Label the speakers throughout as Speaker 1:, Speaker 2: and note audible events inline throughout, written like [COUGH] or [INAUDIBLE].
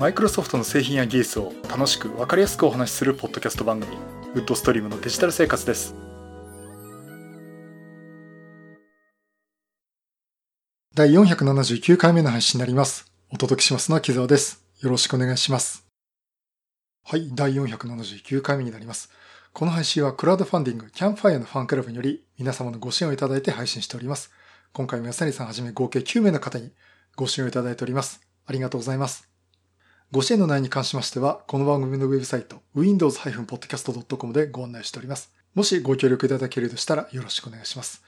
Speaker 1: マイクロソフトの製品や技術を楽しく分かりやすくお話しするポッドキャスト番組ウッドストリームのデジタル生活です。第479回目の配信になります。お届けしますのは木澤です。よろしくお願いします。はい第479回目になります。この配信はクラウドファンディングキャンファイアのファンクラブにより皆様のご支援をいただいて配信しております。今回も安成さんはじめ合計9名の方にご支援をいただいております。ありがとうございます。ご支援の内容に関しましては、この番組のウェブサイト、windows-podcast.com でご案内しております。もしご協力いただけるとしたらよろしくお願いします。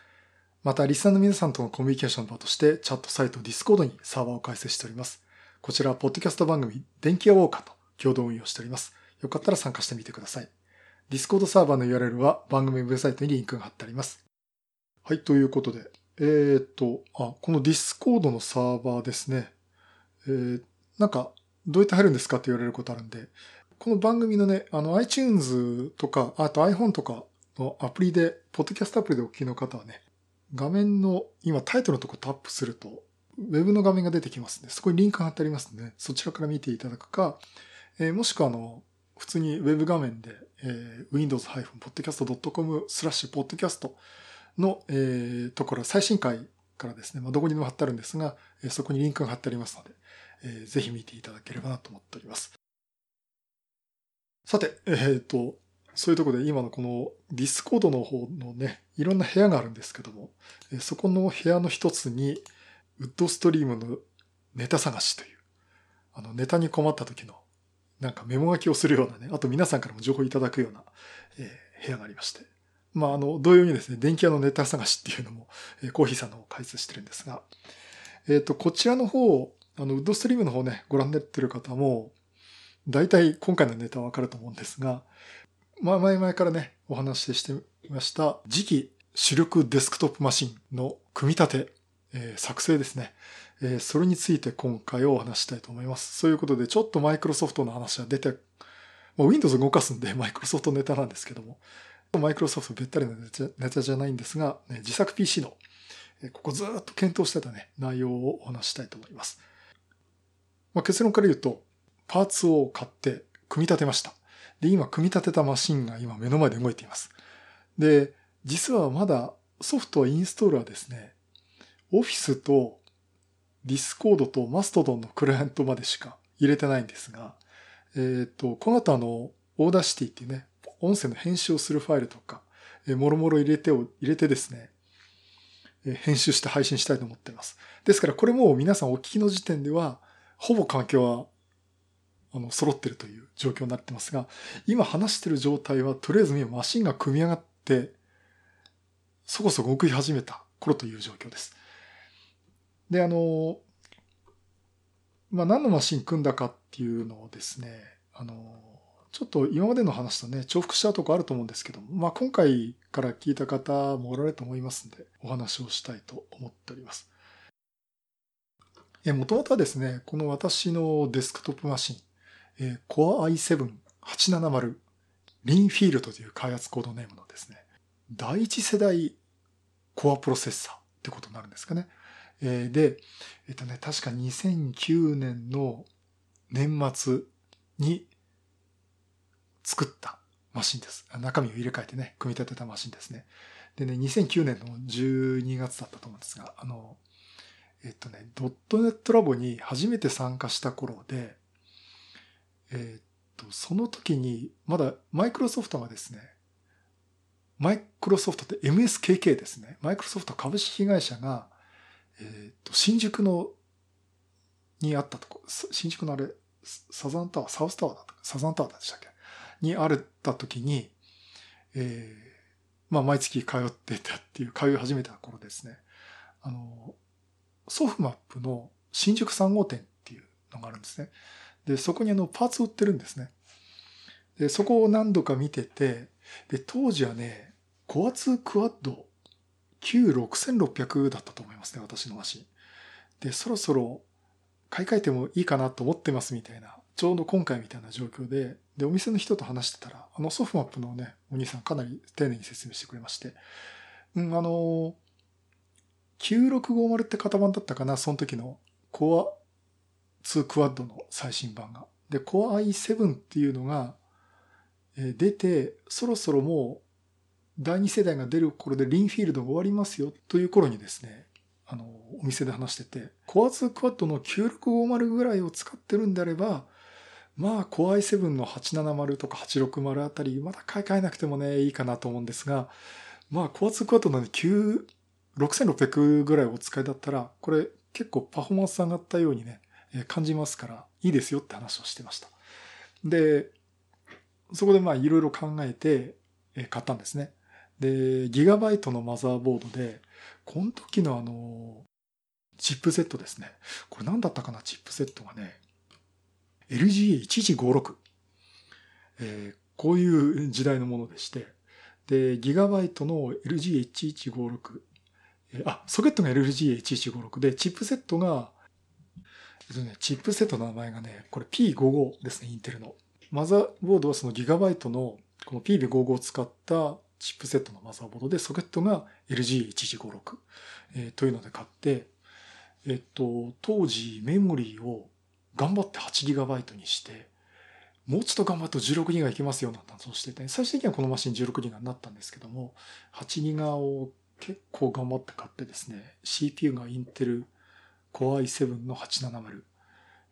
Speaker 1: また、リスナーの皆さんとのコミュニケーションの場として、チャットサイト Discord にサーバーを開設しております。こちらは、ポッドキャスト番組、電気屋ウォーカーと共同運用しております。よかったら参加してみてください。Discord サーバーの URL は番組ウェブサイトにリンクが貼ってあります。はい、ということで、えー、っと、あ、この Discord のサーバーですね。えー、なんか、どうやって入るんですかって言われることあるんで、この番組のね、あの iTunes とか、あと iPhone とかのアプリで、ポッドキャストアプリでお聞きの方はね、画面の今タイトルのとこタップすると、ウェブの画面が出てきますんで、そこにリンク貼ってありますんで、そちらから見ていただくか、えー、もしくはあの、普通にウェブ画面で、えー、windows-podcast.com スラッシュポッドキャストの、えー、ところ、最新回からですね、まあ、どこにでも貼ってあるんですが、えー、そこにリンクが貼ってありますので、えー、ぜひ見ていただければなと思っております。さて、えっ、ー、と、そういうとこで今のこのディスコードの方のね、いろんな部屋があるんですけども、え、そこの部屋の一つに、ウッドストリームのネタ探しという、あのネタに困った時の、なんかメモ書きをするようなね、あと皆さんからも情報いただくような、えー、部屋がありまして、まあ、あの、同様にですね、電気屋のネタ探しっていうのも、え、コーヒーさんの方開設してるんですが、えっ、ー、と、こちらの方あの、ウッドストリームの方ね、ご覧になってる方も、大体今回のネタはわかると思うんですが、まあ前々からね、お話ししてみました、次期主力デスクトップマシンの組み立て、えー、作成ですね。えー、それについて今回をお話したいと思います。そういうことで、ちょっとマイクロソフトの話は出て、もう Windows 動かすんで [LAUGHS] マイクロソフトネタなんですけども、マイクロソフトべったりのネタじゃないんですが、ね、自作 PC の、ここずっと検討してたね、内容をお話したいと思います。まあ、結論から言うと、パーツを買って組み立てました。で、今組み立てたマシンが今目の前で動いています。で、実はまだソフトはインストールはですね、オフィスとディスコードとマストドンのクライアントまでしか入れてないんですが、えっ、と、この後あの、 Audacity っていうね、音声の編集をするファイルとか、えー、もろもろ入れてを、入れてですね、え編集して配信したいと思っています。ですからこれも皆さんお聞きの時点では、ほぼ環境は、あの、揃ってるという状況になってますが、今話してる状態は、とりあえず今マシンが組み上がって、そこそこ動き始めた頃という状況です。で、あの、まあ、何のマシン組んだかっていうのをですね、あの、ちょっと今までの話とね、重複したとこあると思うんですけど、まあ、今回から聞いた方もおられると思いますんで、お話をしたいと思っております。もともとはですね、この私のデスクトップマシン、え Core i7-870 リンフィールドという開発コードネームのですね、第一世代コアプロセッサーってことになるんですかね。えで、えっとね、確か2009年の年末に作ったマシンです。中身を入れ替えてね、組み立てたマシンですね。でね、2009年の12月だったと思うんですが、あの、えっとね、ドットネットラボに初めて参加した頃で、えっと、その時に、まだマイクロソフトがですね、マイクロソフトって MSKK ですね。マイクロソフト株式会社が、えっと、新宿の、にあったとこ、新宿のあれ、サザンタワー、サウスタワーだったサザンタワーでしたっけ？にあった時に、えー、まあ、毎月通ってたっていう、通い始めた頃ですね。あの、ソフマップの新宿3号店っていうのがあるんですね。で、そこにあのパーツ売ってるんですね。で、そこを何度か見てて、で、当時はね、コア2クワッド Q6600 だったと思いますね、私のマシン。で、そろそろ買い替えてもいいかなと思ってますみたいな、ちょうど今回みたいな状況で、で、お店の人と話してたら、あのソフマップのね、お兄さんかなり丁寧に説明してくれまして、うん、あの、9650って型番だったかな、その時のコア2クワッドの最新版が。で、Core i7 っていうのが、出て、そろそろもう第2世代が出る頃でリンフィールドが終わりますよという頃にですね、あの、お店で話してて、Core 2クワッドの9650ぐらいを使ってるんであれば、まあ、Core i7 の870とか860あたり、まだ買い替えなくてもね、いいかなと思うんですが、まあ、Core 2クワッドの9、6600ぐらいお使いだったら、これ結構パフォーマンス上がったようにね、感じますから、いいですよって話をしてました。で、そこでまあいろいろ考えて買ったんですね。で、ギガバイトのマザーボードで、この時のあの、チップセットですね。これ何だったかなチップセットがね、LGA1156。えー、こういう時代のものでして、で、ギガバイトの LGA1156。あ、ソケットが LGA1156 で、チップセットが、えっとね、チップセットの名前がね、これ P55 ですね、インテルの。マザーボードはそのギガバイトのこの PB55 を使ったチップセットのマザーボードで、ソケットが LG1156、えー、というので買って、えっと、当時メモリーを頑張って 8GB にして、もうちょっと頑張ると 16GB いけますよなんて話をしてて、最終的にはこのマシン 16GB になったんですけども、8GB を結構頑張って買ってですね、CPU がインテル Core i7 の870。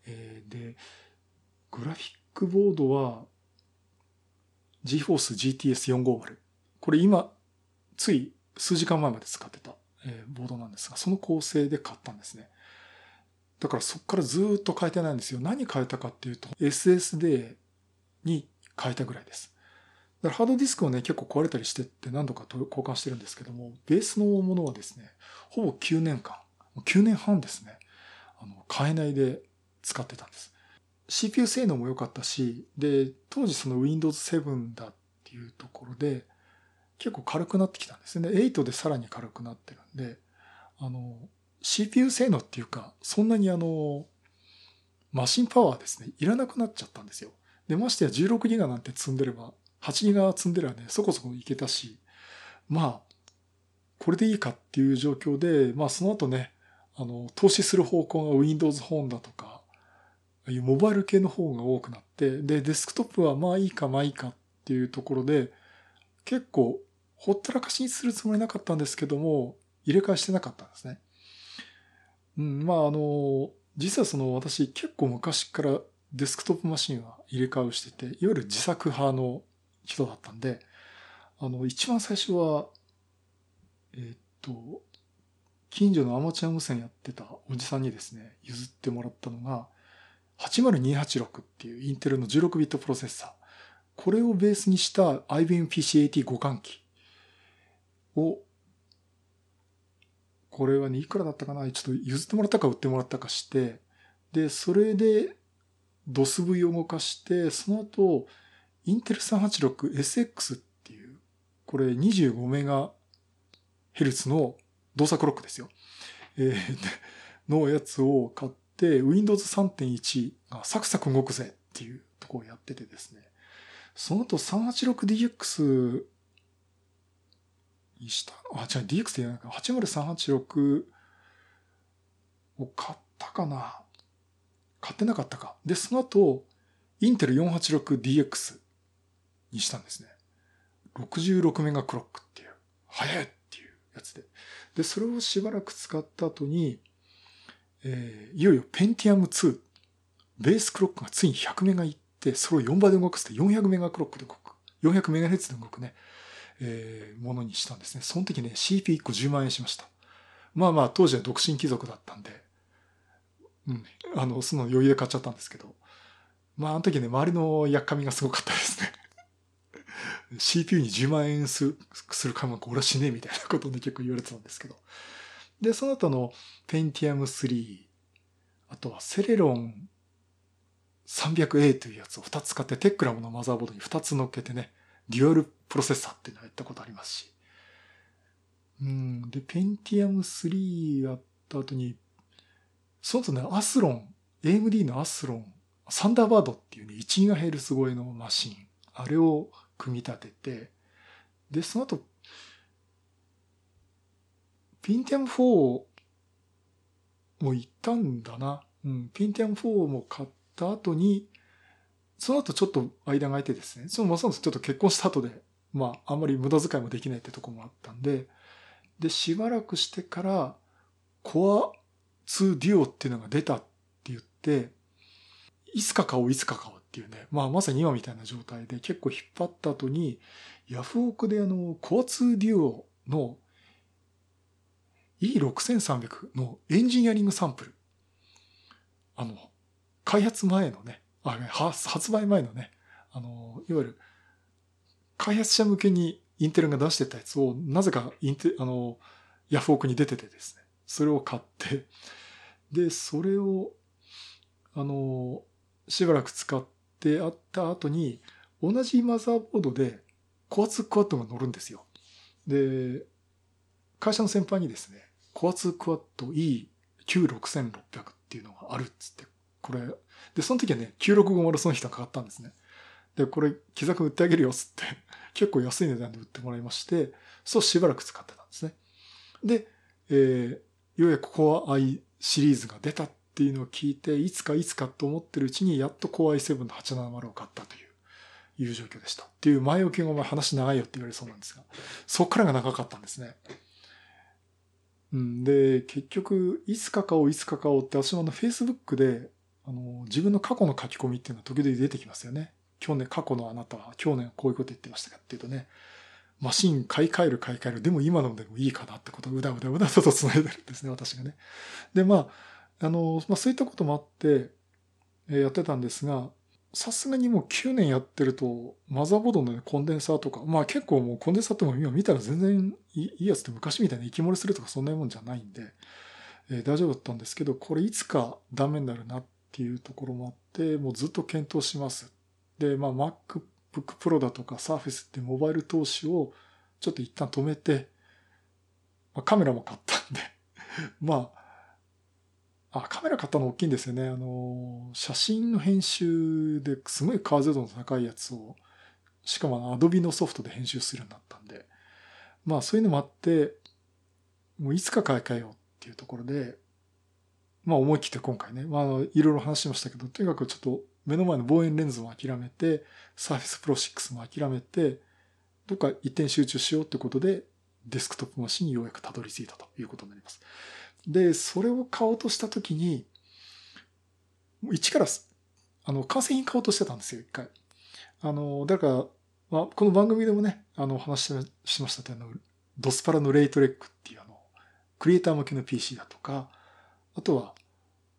Speaker 1: え、で、グラフィックボードは GForce GTS450。これ今、つい数時間前まで使ってた、えボードなんですが、その構成で買ったんですね。だからそこからずっと変えてないんですよ。何変えたかっていうと、SSD に変えたぐらいです。らハードディスクをね、結構壊れたりしてって何度か交換してるんですけども、ベースのものはですね、ほぼ9年間、9年半ですね、あの、変えないで使ってたんです。CPU 性能も良かったし、で、当時その Windows 7だっていうところで、結構軽くなってきたんですね。8でさらに軽くなってるんで、あの、CPU 性能っていうか、そんなにあの、マシンパワーですね、いらなくなっちゃったんですよ。で、ましてや16ギガなんて積んでれば、8ギガ積んでればね、そこそこいけたし、まあ、これでいいかっていう状況で、まあその後ね、あの、投資する方向が Windows ホンだとか、ああいうモバイル系の方が多くなって、で、デスクトップはまあいいかまあいいかっていうところで、結構ほったらかしにするつもりなかったんですけども、入れ替えしてなかったんですね。うん、まああの、実はその私結構昔からデスクトップマシンは入れ替えをしてて、いわゆる自作派の人だったんで、あの、一番最初は、え、っと、近所のアマチュア無線やってたおじさんにですね、譲ってもらったのが、80286っていうインテルの16ビットプロセッサー。これをベースにした IBM PC-AT 互換機を、これはね、いくらだったかな？ちょっと譲ってもらったか売ってもらったかして、で、それで DOSV を動かして、その後、インテル 386SX っていう、これ25メガヘルツの動作クロックですよ。えー、のやつを買って、Windows 3.1がサクサク動くぜっていうとこをやっててですね。その後 386DX にした、あ、違う、DX って言わないか、80386を買ったかな買ってなかったか。で、その後、インテル 486DX にしたんですね。66メガクロックっていう、早いっていうやつで。で、それをしばらく使った後に、えー、いよいよペンティアム2、ベースクロックがついに100メガいって、それを4倍で動かすと400メガクロックで動く。400メガヘッツで動くね、えー、ものにしたんですね。その時ね、CP1 個10万円しました。まあまあ、当時は独身貴族だったんで、うん、あの、その余裕で買っちゃったんですけど、まあ、あの時ね、周りのやっかみがすごかったですね。CPU に10万円する、する買い物俺はしねえみたいなことをね、結構言われてたんですけど。で、その後のペンティアム3、あとはセレロン 300A というやつを2つ使ってテックラムのマザーボードに2つ乗っけてね、デュアルプロセッサーっていうのをやったことありますし。うん。で、ペンティアム3やった後に、その後ね、アスロン、AMD のアスロン、サンダーバードっていうね、1GHz 超えのマシン、あれを組み立てて、で、その後、ピンティアム4も行ったんだな。うん、ペンティアム4も買った後に、その後ちょっと間が空いてですね、そのまさにちょっと結婚した後で、まあ、あんまり無駄遣いもできないってとこもあったんで、で、しばらくしてから、コア2デュオっていうのが出たって言って、いつか買おう、いつか買おうっていうね、まあまさに今みたいな状態で結構引っ張った後に、ヤフオクであの、コア2デュオの E6300 のエンジニアリングサンプル。あの、開発前のね、あ発売前のね、あの、いわゆる開発者向けにインテルが出してたやつを、なぜかインテ、あの、ヤフオクに出ててですね、それを買って、で、それを、あの、しばらく使ってあった後に、同じマザーボードで、コアツクワッドが乗るんですよ。で、会社の先輩にですね、コアツクワッド E96600 っていうのがあるっつって、これ、で、その時はね、9650その人がかかったんですね。で、これ、木く売ってあげるよっつって、[LAUGHS] 結構安い値段で売ってもらいまして、そうしばらく使ってたんですね。で、えー、ようやくコア i シリーズが出たっっていうのを聞いて、いつかいつかと思ってるうちに、やっとコア i7 の870を買ったという、いう状況でした。っていう前置きがお前話長いよって言われそうなんですが、そっからが長かったんですね。うん、で、結局、いつか買おう、いつか買おうって、私もあの、Facebook で、あの、自分の過去の書き込みっていうのは時々出てきますよね。去年、過去のあなたは、去年こういうこと言ってましたかっていうとね、マシン買い替える買い替える、でも今のでもいいかなってことをうだうだうだと繋いでるんですね、私がね。で、まあ、あの、まあそういったこともあって、えー、やってたんですが、さすがにもう9年やってると、マザーボードの、ね、コンデンサーとか、まあ結構もうコンデンサーっても今見たら全然いいやつって昔みたいに息漏れするとかそんなもんじゃないんで、えー、大丈夫だったんですけど、これいつかダメになるなっていうところもあって、もうずっと検討します。で、まあ MacBook Pro だとか Surface ってモバイル投資をちょっと一旦止めて、まあ、カメラも買ったんで [LAUGHS] まあ、あ、カメラ買ったの大きいんですよね。あの、写真の編集ですごい解像度の高いやつを、しかも Adobe のソフトで編集するようになったんで、まあそういうのもあって、もういつか買い替えようっていうところで、まあ思い切って今回ね、まあいろいろ話しましたけど、とにかくちょっと目の前の望遠レンズも諦めて、Surface Pro 6も諦めて、どっか一点集中しようってことで、デスクトップマシンにようやくたどり着いたということになります。で、それを買おうとしたときに、一から、あの、完成品買おうとしてたんですよ、一回。あの、だから、まあ、この番組でもね、あの、お話しましたとあの、ドスパラのレイトレックっていうあの、クリエイター向けの PC だとか、あとは、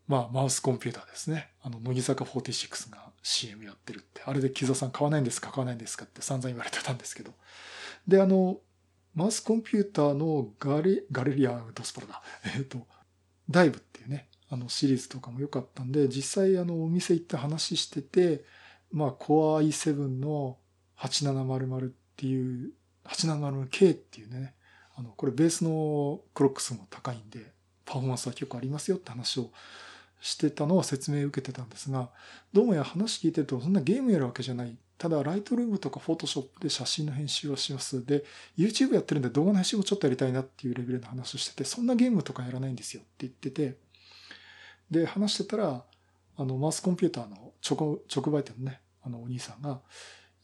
Speaker 1: まあ、マウスコンピューターですね。あの、乃木坂46が CM やってるって。あれで木座さん買わないんですか買わないんですかって散々言われてたんですけど。で、あの、マウスコンピューターのガレ、ガレリアドスパラだ。えっ、と、ダイブっていうね、あのシリーズとかも良かったんで、実際あのお店行って話してて、まあ Core i7 の8700っていう、8700K っていうね、あの、これベースのクロック数も高いんで、パフォーマンスは結構ありますよって話をしてたのは説明受けてたんですが、どうもや話聞いてるとそんなゲームやるわけじゃない。ただ、ライトルームとかフォトショップで写真の編集をします。で、YouTube やってるんで動画の編集もちょっとやりたいなっていうレベルの話をしてて、そんなゲームとかやらないんですよって言ってて、で、話してたら、あの、マウスコンピューターの直直売店のね、あの、お兄さんが、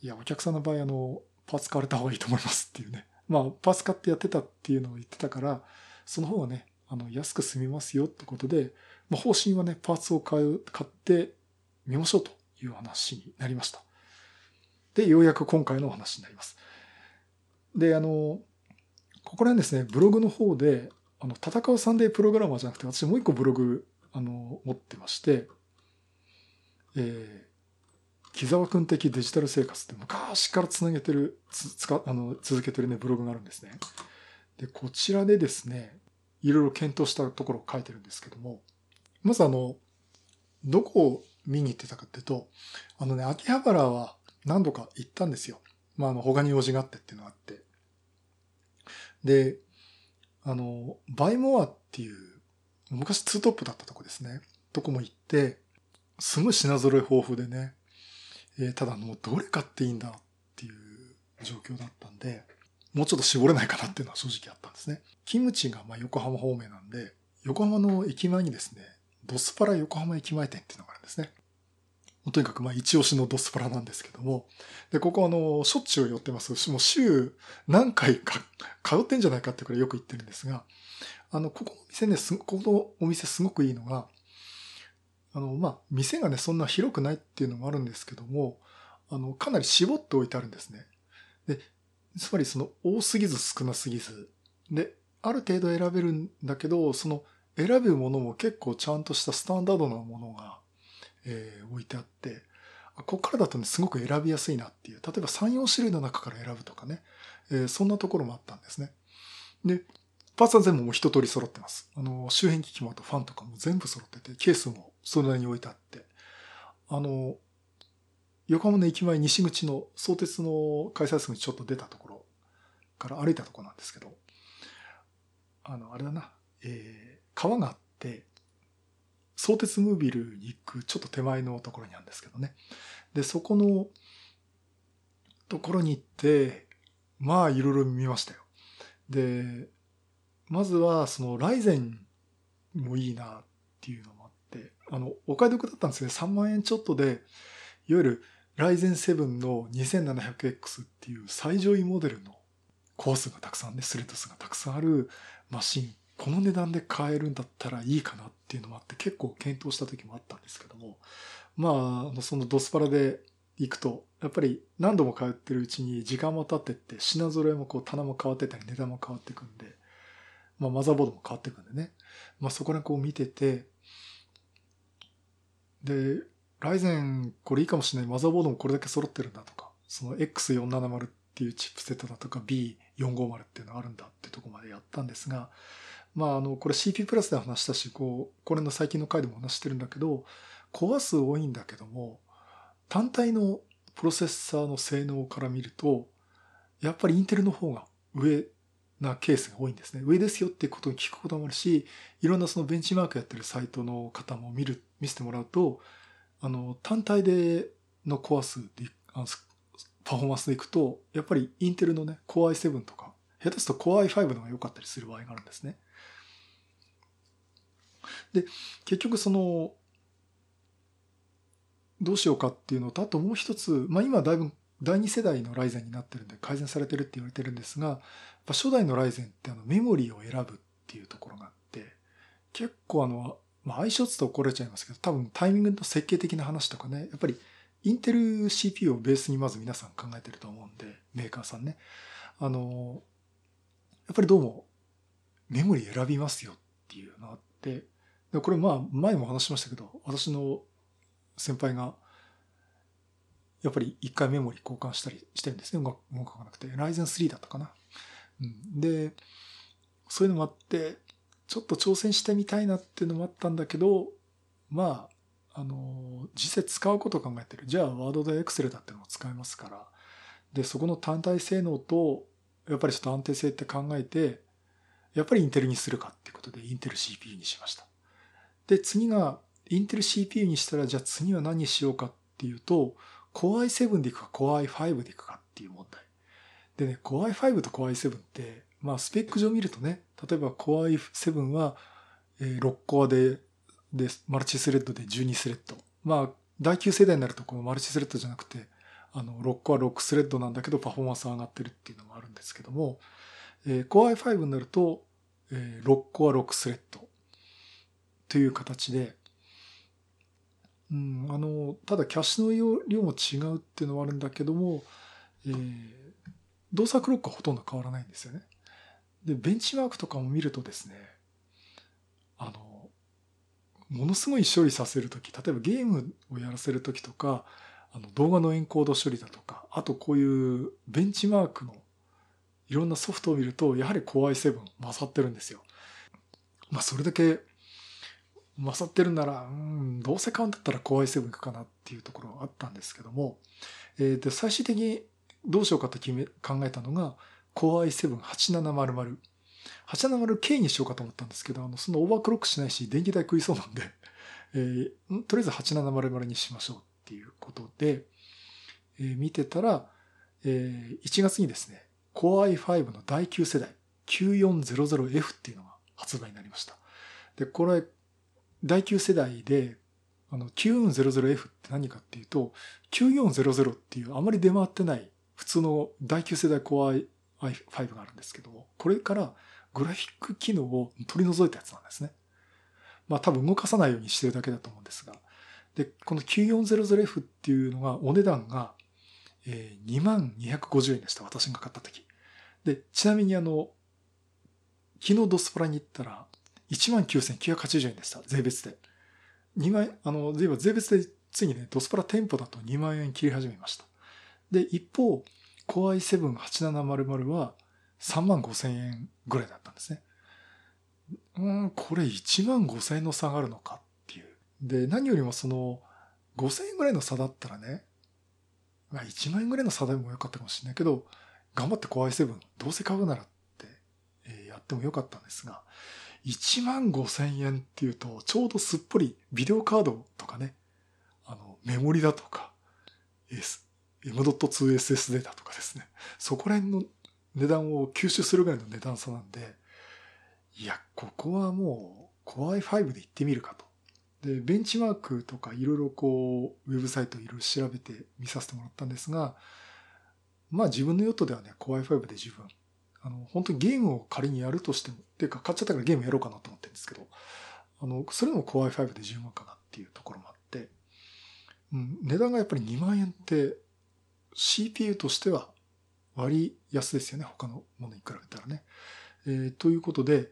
Speaker 1: いや、お客さんの場合、あの、パーツ買われた方がいいと思いますっていうね。まあ、パーツ買ってやってたっていうのを言ってたから、その方がね、あの、安く済みますよってことで、まあ、方針はね、パーツを買う、買ってみましょうという話になりました。で、ようやく今回のお話になります。で、あの、ここら辺ですね、ブログの方で、あの、戦うサンデープログラマーじゃなくて、私もう一個ブログ、あの、持ってまして、えー、木沢くん的デジタル生活って昔からつなげてる、つ、つか、あの、続けてるね、ブログがあるんですね。で、こちらでですね、いろいろ検討したところを書いてるんですけども、まずあの、どこを見に行ってたかっていうと、あのね、秋葉原は何度か行ったんですよ。まあ、あの、他に用事があってっていうのがあって。で、あの、バイモアっていう、昔ツートップだったとこですね。とこも行って、すごい品揃え豊富でね、えー、ただもうどれ買っていいんだっていう状況だったんで、もうちょっと絞れないかなっていうのは正直あったんですね。キムチがまあ横浜方面なんで、横浜の駅前にですね、ドスパラ横浜駅前店っていうのがあるんですね。とにかくまあ一押しのドスパラなんですけども、で、ここあの、しょっちゅう寄ってます。もう週何回か通ってんじゃないかってくらいよく行ってるんですが、あの、ここの店ね、ここのお店すごくいいのが、あの、まあ、店がね、そんな広くないっていうのもあるんですけども、あの、かなり絞っておいてあるんですね。で、つまりその多すぎず少なすぎず。で、ある程度選べるんだけど、その選ぶものも結構ちゃんとしたスタンダードなものが、えー、置いてあって、ここからだとね、すごく選びやすいなっていう。例えば3、4種類の中から選ぶとかね。えー、そんなところもあったんですね。で、パーツは全部もう一通り揃ってます。あの、周辺機器もあとファンとかも全部揃ってて、ケースもそれなりに置いてあって、あの、横浜の駅前西口の相鉄の改札口にちょっと出たところから歩いたところなんですけど、あの、あれだな、えー、川があって、相鉄ムービルに行くちょっと手前のところにあるんですけどね。で、そこのところに行って、まあいろいろ見ましたよ。で、まずはそのライゼンもいいなっていうのもあって、あの、お買い得だったんですね。3万円ちょっとで、いわゆるライゼン7の 2700X っていう最上位モデルのコースがたくさんね、スレッドスがたくさんあるマシン、この値段で買えるんだったらいいかなっていうのもあって結構検討した時もあったんですけども、まあ、そのドスパラで行くと、やっぱり何度も通ってるうちに時間も経ってって品揃えもこう棚も変わってたり値段も変わってくんで、まあマザーボードも変わってくんでね、まあそこらこう見てて、で、ライゼンこれいいかもしれない。マザーボードもこれだけ揃ってるんだとか、その X470 っていうチップセットだとか B450 っていうのがあるんだっていうとこまでやったんですが、まああの、これ CP プラスで話したし、こう、これの最近の回でも話してるんだけど、コア数多いんだけども、単体のプロセッサーの性能から見ると、やっぱりインテルの方が上なケースが多いんですね。上ですよっていうことを聞くこともあるし、いろんなそのベンチマークやってるサイトの方も見る、見せてもらうと、あの、単体でのコア数で、あのパフォーマンスでいくと、やっぱりインテルのね、Core i7 とか、下手すると Core i5 の方が良かったりする場合があるんですね。で、結局その、どうしようかっていうのと、あともう一つ、まあ今だいぶ第2世代のライゼンになってるんで改善されてるって言われてるんですが、初代のライゼンってあのメモリーを選ぶっていうところがあって、結構あの、まあ相性つと怒られちゃいますけど、多分タイミングの設計的な話とかね、やっぱりインテル CPU をベースにまず皆さん考えてると思うんで、メーカーさんね。あの、やっぱりどうもメモリー選びますよっていうのがあって、でこれまあ前も話しましたけど、私の先輩がやっぱり一回メモリ交換したりしてるんですね。音楽がなくて。ライゼン3だったかな。うん、で、そういうのもあって、ちょっと挑戦してみたいなっていうのもあったんだけど、まあ、あの、実際使うことを考えてる。じゃあ、ワードでエクセルだっていうのも使えますから。で、そこの単体性能と、やっぱりちょっと安定性って考えて、やっぱりインテルにするかっていうことで、インテル CPU にしました。で、次が、インテル CPU にしたら、じゃあ次は何にしようかっていうと、Core i7 でいくか Core i5 でいくかっていう問題。でね、Core i5 と Core i7 って、まあスペック上見るとね、例えば Core i7 は6コアで、で、マルチスレッドで12スレッド。まあ、第9世代になるとこのマルチスレッドじゃなくて、あの、6コア6スレッドなんだけどパフォーマンス上がってるっていうのもあるんですけども、えー、Core i5 になると、えー、6コア6スレッドという形で、うん、あの、ただキャッシュの量も違うっていうのはあるんだけども、えー、動作クロックはほとんど変わらないんですよね。で、ベンチマークとかも見るとですね、あの、ものすごい処理させるとき、例えばゲームをやらせるときとか、あの動画のエンコード処理だとか、あとこういうベンチマークのいろんなソフトを見ると、やはり Core i7 勝ってるんですよ。まあそれだけ勝ってるなら、うん、どうせ買うんだったら Core i7 行くかなっていうところはあったんですけども、えー、で最終的にどうしようかと決め考えたのが Core i7-8700。8700K にしようかと思ったんですけど、あの、そのオーバークロックしないし、電気代食いそうなんで、えー、とりあえず8700にしましょうっていうことで、えー、見てたら、えー、1月にですね、Core i5 の第9世代 9400F っていうのが発売になりました。で、これ、第9世代で、あの、9400F って何かっていうと、9400っていうあまり出回ってない普通の第9世代 Core i5 があるんですけども、これからグラフィック機能を取り除いたやつなんですね。まあ多分動かさないようにしてるだけだと思うんですが。で、この 9400F っていうのがお値段が、えー、2250円でした。私が買った時。で、ちなみにあの、昨日ドスプラに行ったら19,980円でした。税別で。2万円、あの、税別でついにね、ドスプラ店舗だと2万円切り始めました。で、一方、Core i7-8700 は3万5千円ぐらいだったんですね。うん、これ1万5千円の差があるのかっていう。で、何よりもその、5千円ぐらいの差だったらね、まあ1万円ぐらいの差でもよかったかもしれないけど、頑張って Core i7、どうせ買うならって、えー、やってもよかったんですが、1万5千円っていうと、ちょうどすっぽりビデオカードとかね、あの、メモリだとか、S、M.2SSD だとかですね。そこら辺の値段を吸収するぐらいの値段差なんで、いや、ここはもう Core i5 で行ってみるかと。で、ベンチマークとかいろいろこう、ウェブサイトいろいろ調べて見させてもらったんですが、まあ自分の用途ではね、Core i5 で十分。あの、本当にゲームを仮にやるとしても、っていうか買っちゃったからゲームやろうかなと思ってるんですけど、あの、それでも Core i5 で十分かなっていうところもあって、うん、値段がやっぱり2万円って CPU としては割安ですよね。他のものに比べたらね。えー、ということで、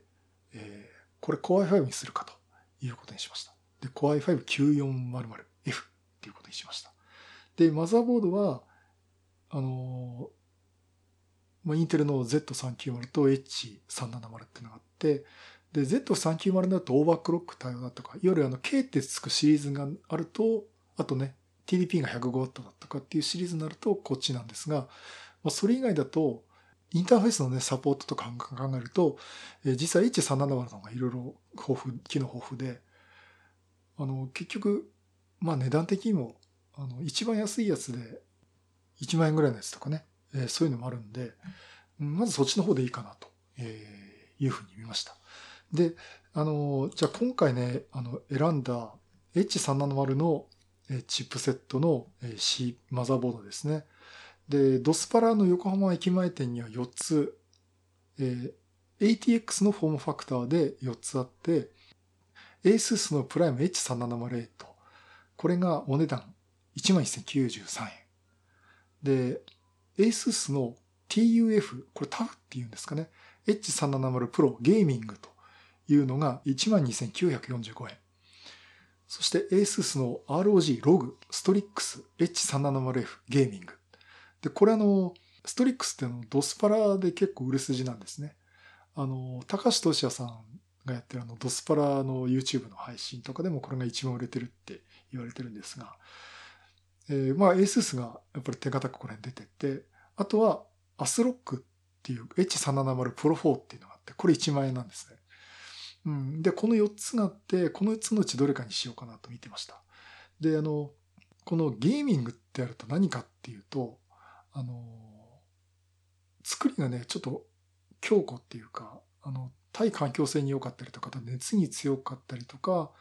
Speaker 1: えー、これ Core i5 にするかということにしました。で、Core i5-9400F っていうことにしました。で、マザーボードは、あのー、まあ、インテルの Z390 と H370 っていうのがあって、で、Z390 だとオーバークロック対応だとか、いわゆるあの K ってつくシリーズがあると、あとね、TDP が 105W だったかっていうシリーズになるとこっちなんですが、まあ、それ以外だと、インターフェースのね、サポートとか考えると、えー、実は H370 の方がいろいろ豊富、機能豊富で、あの、結局、まあ値段的にも、あの、一番安いやつで1万円ぐらいのやつとかね、え、そういうのもあるんで、まずそっちの方でいいかなと、え、いうふうに見ました。で、あの、じゃあ今回ね、あの、選んだ H370 のチップセットの C マザーボードですね。で、ドスパラの横浜駅前店には4つ、えー、ATX のフォームファクターで4つあって、ASUS のプライム H3708。これがお値段11,093円。で、ASUS の TUF、これ TAF っていうんですかね。H370 Pro ゲーミングというのが12,945円。そして ASUS の ROG ログストリックス H370F ゲーミング。で、これあの、ストリックスってのドスパラで結構売れ筋なんですね。あの、高橋俊也さんがやってるあのドスパラの YouTube の配信とかでもこれが一番売れてるって言われてるんですが、えー、まあ ASUS がやっぱり手堅くこれに出てて、あとはアスロックっていう H370 Pro 4っていうのがあって、これ1万円なんですね。うん。で、この4つがあって、この4つのうちどれかにしようかなと見てました。で、あの、このゲーミングってやると何かっていうと、あの、作りがね、ちょっと強固っていうか、あの、対環境性に良かったりとか、熱に強かったりとか、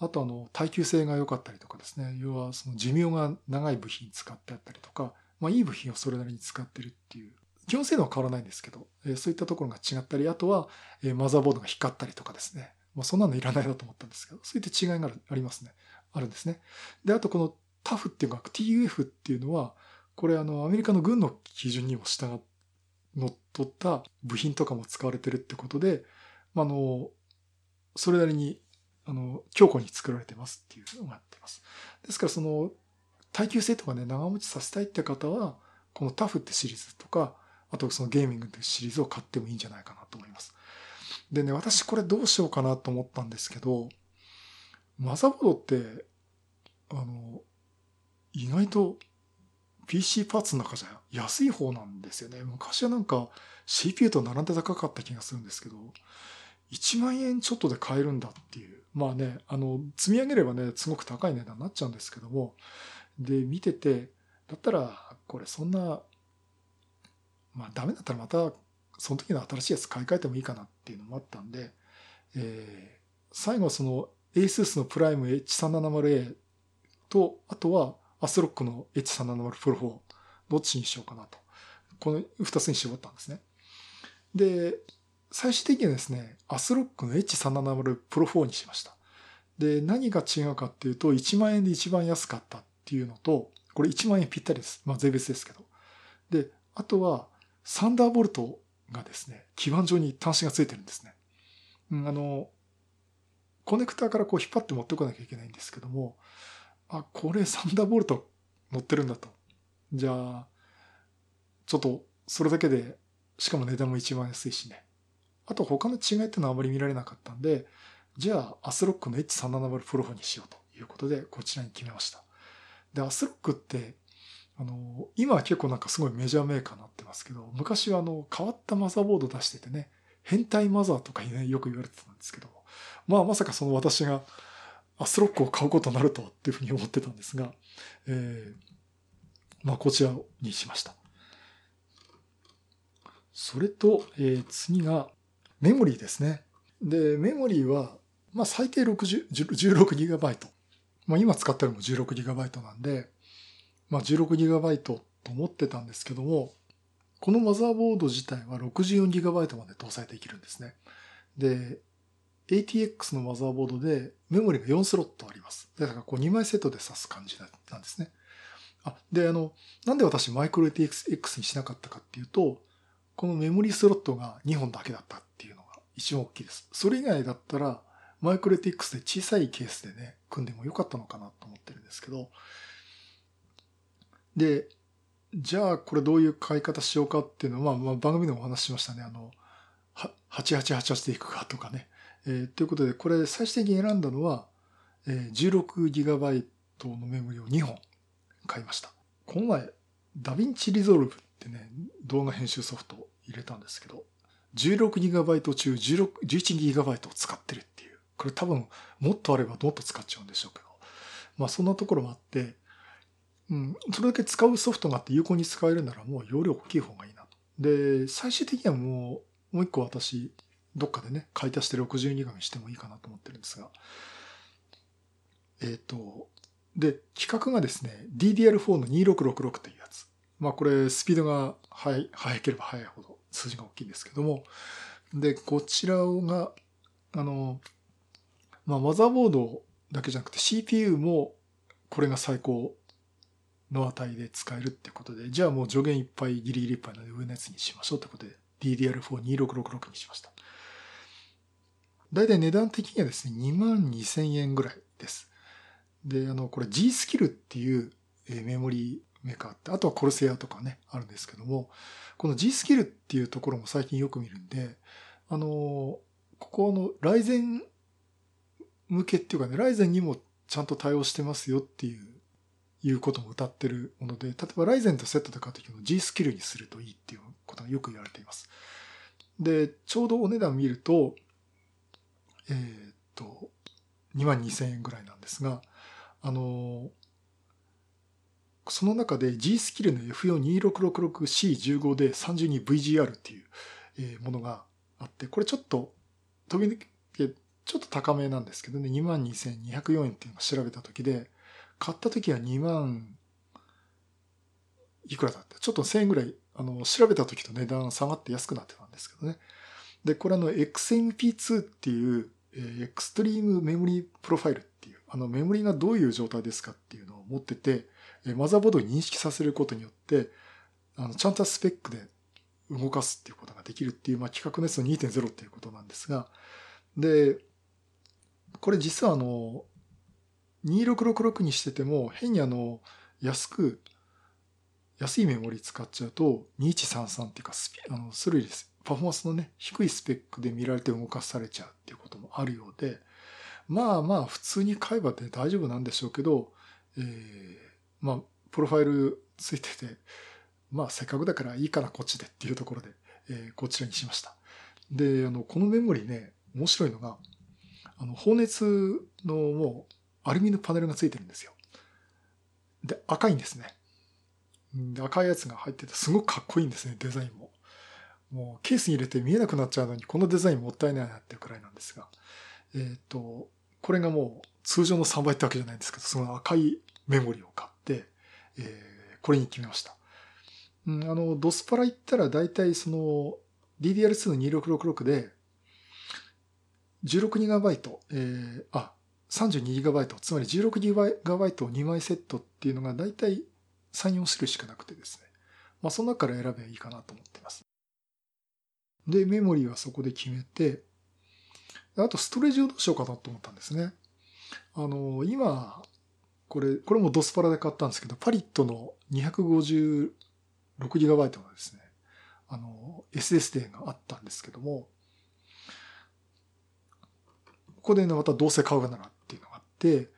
Speaker 1: あとあの、耐久性が良かったりとかですね、要はその寿命が長い部品使ってあったりとか、まあいい部品をそれなりに使ってるっていう基本性能は変わらないんですけど、えそういったところが違ったり、あとは、えマザーボードが光ったりとかですね。まあ、そんなのいらないなと思ったんですけど、そういった違いがありますね。あるんですね。で、あとこの TAF っていうか TUF っていうのは、これあの、アメリカの軍の基準にも従っ乗っ取った部品とかも使われてるってことで、まあ、の、それなりに、あの、強固に作られてますっていうのがあってます。ですからその、耐久性とかね、長持ちさせたいって方は、この TAF ってシリーズとか、あとそのゲーミングというシリーズを買ってもいいんじゃないかなと思います。でね、私これどうしようかなと思ったんですけど、マザーボードって、あの、意外と PC パーツの中じゃ安い方なんですよね。昔はなんか CPU と並んで高かった気がするんですけど、1万円ちょっとで買えるんだっていう。まあね、あの、積み上げればね、すごく高い値段になっちゃうんですけども、で、見てて、だったら、これそんなまあダメだったらまたその時の新しいやつ買い替えてもいいかなっていうのもあったんで、えー、最後その ASUS のプライム H370A と、あとはアスロックの H370 Pro 4、どっちにしようかなと。この2つに絞ったんですね。で、最終的にはですね、アスロックの H370 Pro 4にしました。で、何が違うかっていうと、1万円で一番安かったっていうのと、これ1万円ぴったりです。まあ税別ですけど。で、あとは、サンダーボルトがですね、基板上に端子がついてるんですね。うん、あの、コネクターからこう引っ張って持ってこなきゃいけないんですけども、あ、これサンダーボルト乗ってるんだと。じゃあ、ちょっとそれだけで、しかも値段も一番安いしね。あと他の違いっていうのはあまり見られなかったんで、じゃあアスロックの H370 プロフにしようということで、こちらに決めました。で、アスロックって、あの、今は結構なんかすごいメジャーメーカーになってますけど、昔はあの、変わったマザーボード出しててね、変態マザーとかね、よく言われてたんですけど、まあまさかその私がアスロックを買うことになるとはっていうふうに思ってたんですが、えー、まあこちらにしました。それと、えー、次がメモリーですね。で、メモリーは、まあ最低60 16GB。まあ今使ってるのも 16GB なんで、まあ 16GB と思ってたんですけども、このマザーボード自体は 64GB まで搭載できるんですね。で、ATX のマザーボードでメモリが4スロットあります。だからこう2枚セットで挿す感じなんですね。あ、で、あの、なんで私マイクロ ATX にしなかったかっていうと、このメモリースロットが2本だけだったっていうのが一番大きいです。それ以外だったら、マイクロ ATX で小さいケースでね、組んでもよかったのかなと思ってるんですけど、で、じゃあこれどういう買い方しようかっていうのは、まあ、まあ番組でもお話ししましたね。あの、8888でいくかとかね。えー、ということで、これ最終的に選んだのは、えー、16GB のメモリを2本買いました。この前、 DaVinci Resolve ってね、動画編集ソフト入れたんですけど、16GB 中 11GB を使ってるっていう。これ多分もっとあればもっと使っちゃうんでしょうけど。まあそんなところもあって、うん、それだけ使うソフトがあって有効に使えるならもう容量大きい方がいいなと。で、最終的にはもう、もう一個私、どっかでね、買い足して62画にしてもいいかなと思ってるんですが、えっ、ー、と、で、規格がですね、DDR4 の2666というやつ。まあこれ、スピードが、速ければ速いほど数字が大きいんですけども、で、こちらが、あの、まあマザーボードだけじゃなくて CPU もこれが最高の値で使えるってことで、じゃあもう上限いっぱい、ギリギリいっぱいなので上のやつにしましょうってことで、DDR42666 にしました。だいたい値段的にはですね、2万2000円ぐらいです。で、あの、これ G スキルっていうメモリメーカーって、あとはコルセアとかね、あるんですけども、この G スキルっていうところも最近よく見るんで、あの、ここのライゼン向けっていうかね、ライゼンにもちゃんと対応してますよっていういうことも歌ってるもので、例えばライゼンとセットで買った時の G スキルにするといいっていうことがよく言われています。で、ちょうどお値段見ると、えー、っと、22,000円ぐらいなんですが、あの、その中で G スキルの F42666C15 で 32VGR っていうものがあって、これちょっと飛び抜け、ちょっと高めなんですけどね、22,204円っていうのを調べた時で、買った時は2万いくらだった？ちょっと1000円ぐらい、あの、調べた時と値段下がって安くなってたんですけどね。で、これあの XMP2 っていう、えー、 Extreme Memory Profile っていう、あのメモリーがどういう状態ですかっていうのを持ってて、マザーボードに認識させることによって、あの、ちゃんとスペックで動かすっていうことができるっていう、まあ、規格の2.0っていうことなんですが、で、これ実はあの、2666にしてても変にあの安く安いメモリ使っちゃうと2133っていうかスピあの緩いです。パフォーマンスのね低いスペックで見られて動かされちゃうっていうこともあるようでまあまあ普通に買えばって大丈夫なんでしょうけど、えー、まあプロファイルついててまあせっかくだからいいかなこっちでっていうところで、えー、こちらにしましたであのこのメモリね面白いのがあの放熱のもうアルミのパネルがついてるんですよ。で、赤いんですね。で赤いやつが入っててすごくかっこいいんですね、デザインも。もうケースに入れて見えなくなっちゃうのにこのデザインもったいないなっていうくらいなんですが。えっ、ー、と、これがもう通常の3倍ってわけじゃないんですけど、その赤いメモリを買って、えー、これに決めました。うん、あの、ドスパラ行ったら大体その DDR2 の2666で 16GB、えー、あ、32GB、つまり 16GB を2枚セットっていうのが大体3、4種類しかなくてですね。まあ、その中から選べばいいかなと思っています。で、メモリーはそこで決めて、あとストレージをどうしようかなと思ったんですね。あの、今、これ、これもドスパラで買ったんですけど、パリットの 256GB のですね、あの、SSD があったんですけども、ここでね、またどうせ買うならっていうのがあって、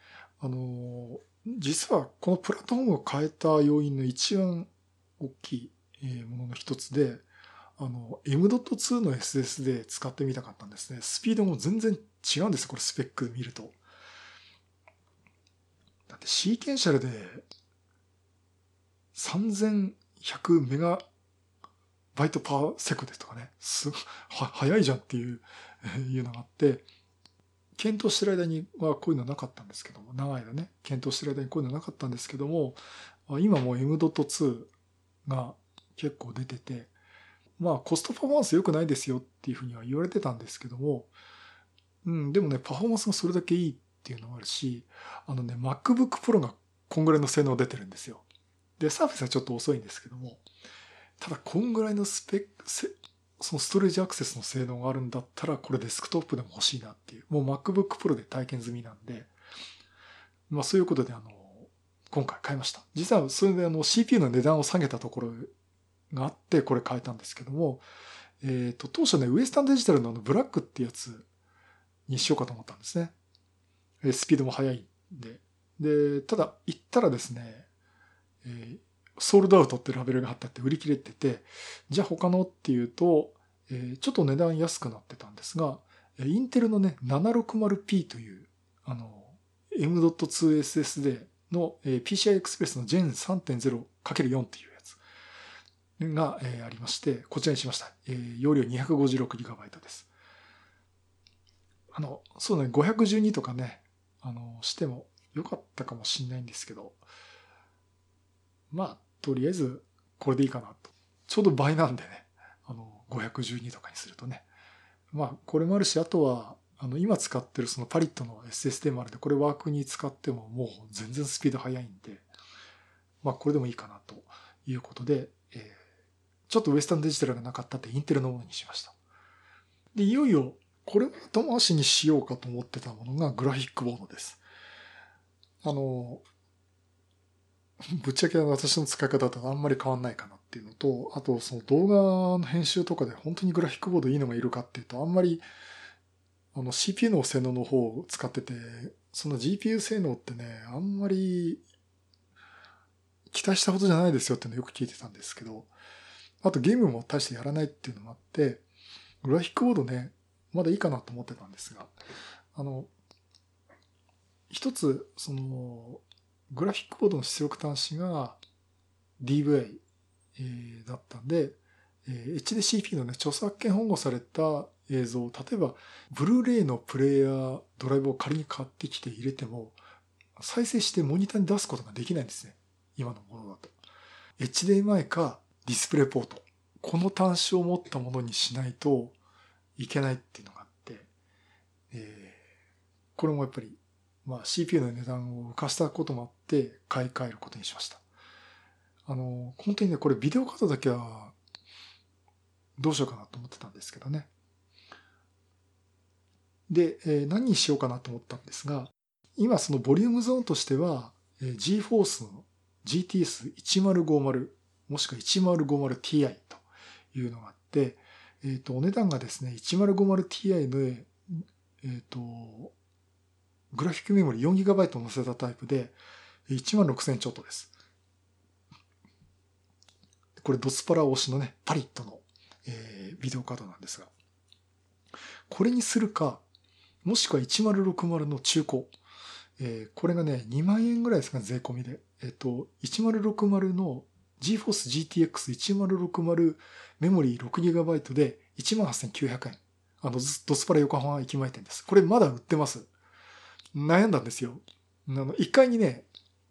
Speaker 1: あの、実はこのプラットフォームを変えた要因の一番大きいものの一つで、あの、M.2 の SSD 使ってみたかったんですね。スピードも全然違うんです、これスペック見ると。ってシーケンシャルで3100メガバイトパーセクですとかね、すは、早いじゃんっていう、いうのがあって、検討してる間にはこういうのなかったんですけども、長い間ね、検討してる間にこういうのなかったんですけども、今もう M.2 が結構出てて、まあコストパフォーマンス良くないですよっていうふうには言われてたんですけども、うん、でもね、パフォーマンスがそれだけいいっっていうのもあるし、あのね、MacBook Pro がこんぐらいの性能出てるんですよ。で、Surface はちょっと遅いんですけども、ただこんぐらいのスペック、そのストレージアクセスの性能があるんだったら、これデスクトップでも欲しいなっていう。もう MacBook Pro で体験済みなんで、まあそういうことであの、今回買いました。実はそれであの CPU の値段を下げたところがあってこれ変えたんですけども、えっ、ー、と、当初ね、ウエスタンデジタルのあのブラックってやつにしようかと思ったんですね。スピードも速いんで。で、ただ行ったらですね、えー、ソールドアウトってラベルが貼ってあって売り切れてて、じゃあ他のっていうと、えー、ちょっと値段安くなってたんですが、インテルのね、760p という、あの、M.2 SSD のえー PCI Express の Gen 3.0×4 っていうやつがありまして、こちらにしました。容量 256GB です。あの、そうね、512とかね、あの、してもよかったかもしんないんですけど、まあ、とりあえずこれでいいかなと。ちょうど倍なんでね、あの、512とかにするとね。まあ、これもあるし、あとは、あの、今使ってるそのパリットの SSD もあるんで、これワークに使ってももう全然スピード速いんで、まあ、これでもいいかなということで、えー、ちょっとウエスタンデジタルがなかったってインテルのものにしました。で、いよいよ、これを後回しにしようかと思ってたものがグラフィックボードです。あの、ぶっちゃけ私の使い方とあんまり変わんないかなっていうのと、あとその動画の編集とかで本当にグラフィックボードいいのがいるかっていうと、あんまりあの CPU の性能の方を使ってて、その GPU 性能ってね、あんまり期待したことじゃないですよっていうのをよく聞いてたんですけど、あとゲームも大してやらないっていうのもあって、グラフィックボードね、まだいいかなと思ってたんですが、あの、一つ、その、グラフィックボードの出力端子が DVI、えー、だったんで、えー、HDCP のね、著作権保護された映像、例えば、ブルーレイのプレイヤー、ドライブを仮に買ってきて入れても、再生してモニターに出すことができないんですね。今のものだと。HDMI かディスプレイポート。この端子を持ったものにしないといけないっていうのがあって、えー、これもやっぱりまあ CPU の値段を浮かしたこともあって買い替えることにしました。あの、本当にね、これビデオカードだけはどうしようかなと思ってたんですけどね。で、えー、何にしようかなと思ったんですが、今そのボリュームゾーンとしては、えー、GForce の GTS1050 もしくは 1050ti というのがあって、えっ、ー、と、お値段がですね、1050ti で、えっ、ー、と、グラフィックメモリ 4GB 載せたタイプで、16,000ちょっとです。これドスパラ推しのね、パリットの、えー、ビデオカードなんですが。これにするか、もしくは1060の中古。えー、これがね、2万円ぐらいですか、税込みで。えっ、ー、と、1060の GForce GTX 1060メモリー 6GB で18,900円。あの、ドスパラ横浜駅前店です。これまだ売ってます。悩んだんですよ。あの、1階にね、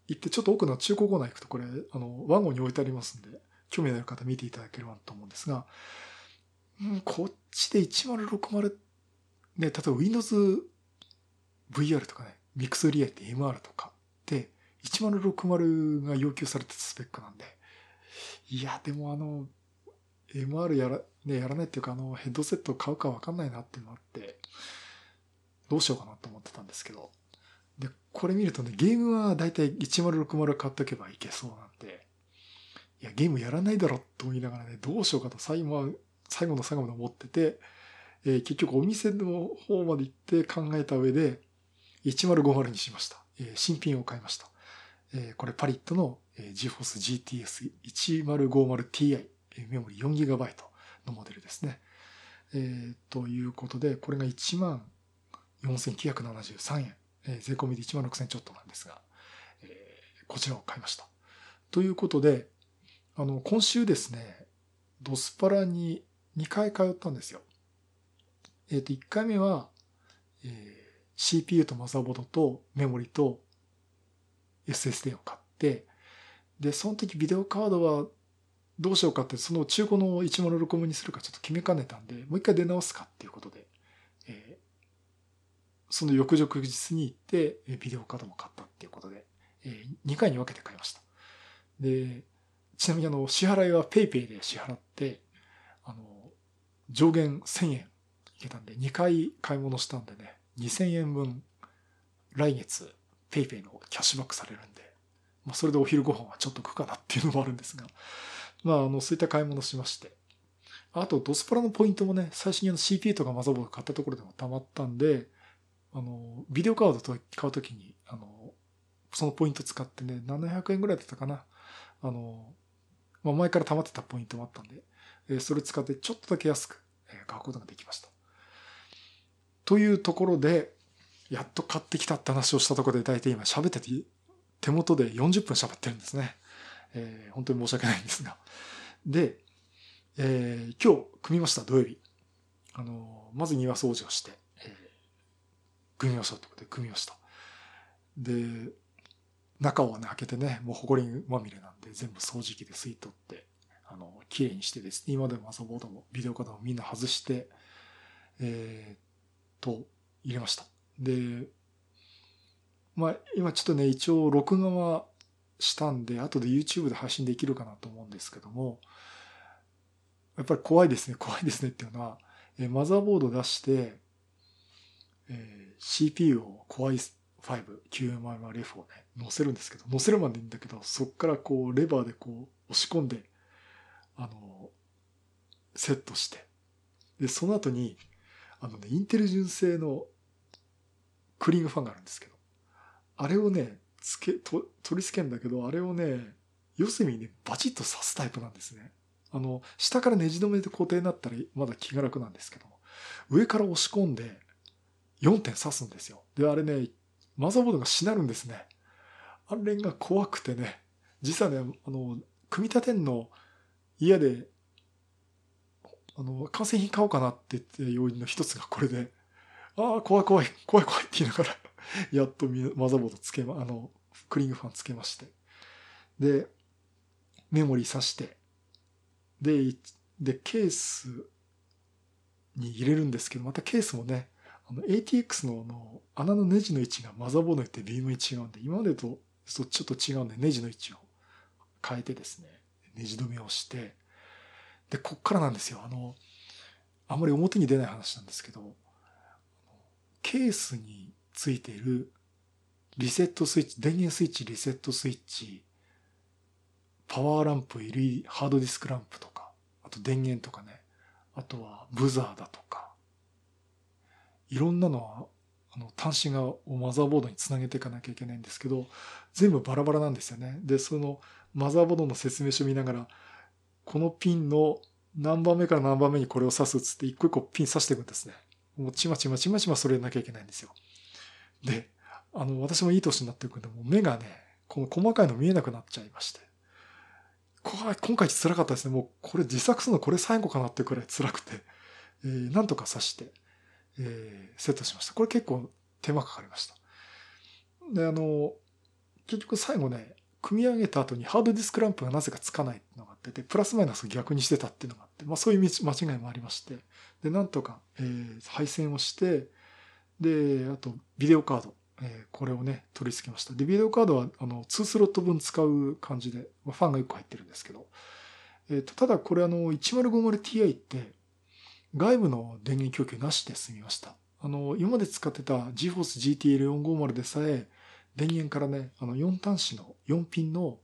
Speaker 1: 行ってちょっと奥の中古コーナー行くとこれ、あの、ワゴンに置いてありますんで、興味のある方見ていただければと思うんですが、ん、こっちで1060、ね、例えば Windows VR とかね、ミクスリアリティ MR とかで、1060が要求されてたスペックなんで、いや、でもあの、MR やら、ね、やらないっていうか、あの、ヘッドセット買うかわかんないなっていうのがあって、どうしようかなと思ってたんですけど、で、これ見るとね、ゲームはだいたい1060買っとけばいけそうなんで、いや、ゲームやらないだろと思いながらね、どうしようかと最後は、最後の最後まで思ってて、えー、結局お店の方まで行って考えた上で、1050にしました。えー、新品を買いました。えー、これパリットの、えー、GeForce GTS 1050Ti メモリ 4GB のモデルですね。えー、ということで、これが1万4973円。えー、税込みで1万6000ちょっとなんですが、えー、こちらを買いました。ということで、あの、今週ですね、ドスパラに2回通ったんですよ。えっ、ー、と、1回目は、えー、CPU とマザーボードとメモリと SSD を買って、で、その時ビデオカードはどうしようかって、その中古の1060にするかちょっと決めかねたんで、もう一回出直すかっていうことで、えー、その翌々日に行って、ビデオカードも買ったっていうことで、えー、2回に分けて買いました。で、ちなみにあの、支払いは PayPay で支払って、あの、上限1000円いけたんで、2回買い物したんでね、2000円分、来月 PayPay のキャッシュバックされるんで、まあ、それでお昼ご飯はちょっと食うかなっていうのもあるんですが、まあ、あの、そういった買い物しまして。あと、ドスプラのポイントもね、最初にあの CPU とかマザーボード買ったところでも溜まったんで、あの、ビデオカードと買うときに、あの、そのポイント使ってね、700円ぐらいだったかな。あの、まあ、前から溜まってたポイントもあったんで、えそれ使ってちょっとだけ安く、え買うことができました。というところで、やっと買ってきたって話をしたところで大体今喋ってて、手元で40分喋ってるんですね。えー、本当に申し訳ないんですが。で、えー、今日組みました、土曜日。あの、まず庭掃除をして、えー、組みましょうということで組みました。で、中をね、開けてね、もう埃まみれなんで全部掃除機で吸い取って、あの、綺麗にしてですね、今でも遊ぼうとも、ビデオカードもみんな外して、えー、と、入れました。で、まあ、今ちょっとね、一応録画はしたんで、後で YouTube で配信できるかなと思うんですけども、やっぱり怖いですね、怖いですねっていうのは、えマザーボード出して、えー、CPU を Core i5、900F をね、載せるんですけど、載せるまでいいんだけど、そっからこう、レバーでこう、押し込んで、あの、セットして、で、その後に、あのね、インテル純正のクリングファンがあるんですけど、あれをね、つけ、と取り付けんだけど、あれをね、四隅にね、バチッと刺すタイプなんですね。あの、下からネジ止めで固定になったらまだ気が楽なんですけど、上から押し込んで4点刺すんですよ。で、あれね、マザーボードがしなるんですね。あれが怖くてね、実はね、あの、組み立てんの嫌で、あの、完成品買おうかなって言って要因の一つがこれで、ああ、怖い怖い、怖い怖いって言いながら [LAUGHS] やっとマザーボードつけま、あの、クリングファンつけまして。で、メモリー挿して、で、で、ケースに入れるんですけど、またケースもね、あの ATX のの穴のネジの位置がマザーボードによって微妙に違うんで、今までとちょっと違うんで、ネジの位置を変えてですね、ネジ止めをして、で、こっからなんですよ。あの、あんまり表に出ない話なんですけど、ケースについてるリセットスイッチ、電源スイッチ、リセットスイッチ、パワーランプ、LED、ハードディスクランプとか、あと電源とかね、あとはブザーだとか、いろんなのは、あの、端子がマザーボードにつなげていかなきゃいけないんですけど、全部バラバラなんですよね。で、そのマザーボードの説明書見ながら、このピンの何番目から何番目にこれを刺すっつって一個一個ピン刺していくんですね。もうちまちまちまちまそれなきゃいけないんですよ。で、あの、私もいい年になってくると、もう目がね、この細かいの見えなくなっちゃいまして。今回辛かったですね。もうこれ自作するのこれ最後かなってくらい辛くて、えー、なんとか刺して、えー、セットしました。これ結構手間かかりました。で、あの、結局最後ね、組み上げた後にハードディスクランプがなぜかつかないっていうのがあってて、プラスマイナスを逆にしてたっていうのがあって、まあそういう間違いもありまして、で、なんとか、えー、配線をして、で、あと、ビデオカード、え、これをね、取り付けました。で、ビデオカードは、あの、2スロット分使う感じで、まあ、ファンが1個入ってるんですけど、えっ、ー、と、ただこれあの、1050ti って、外部の電源供給なしで済みました。あの、今まで使ってた GForce GTL450 でさえ、電源からね、あの4端子の4ピンの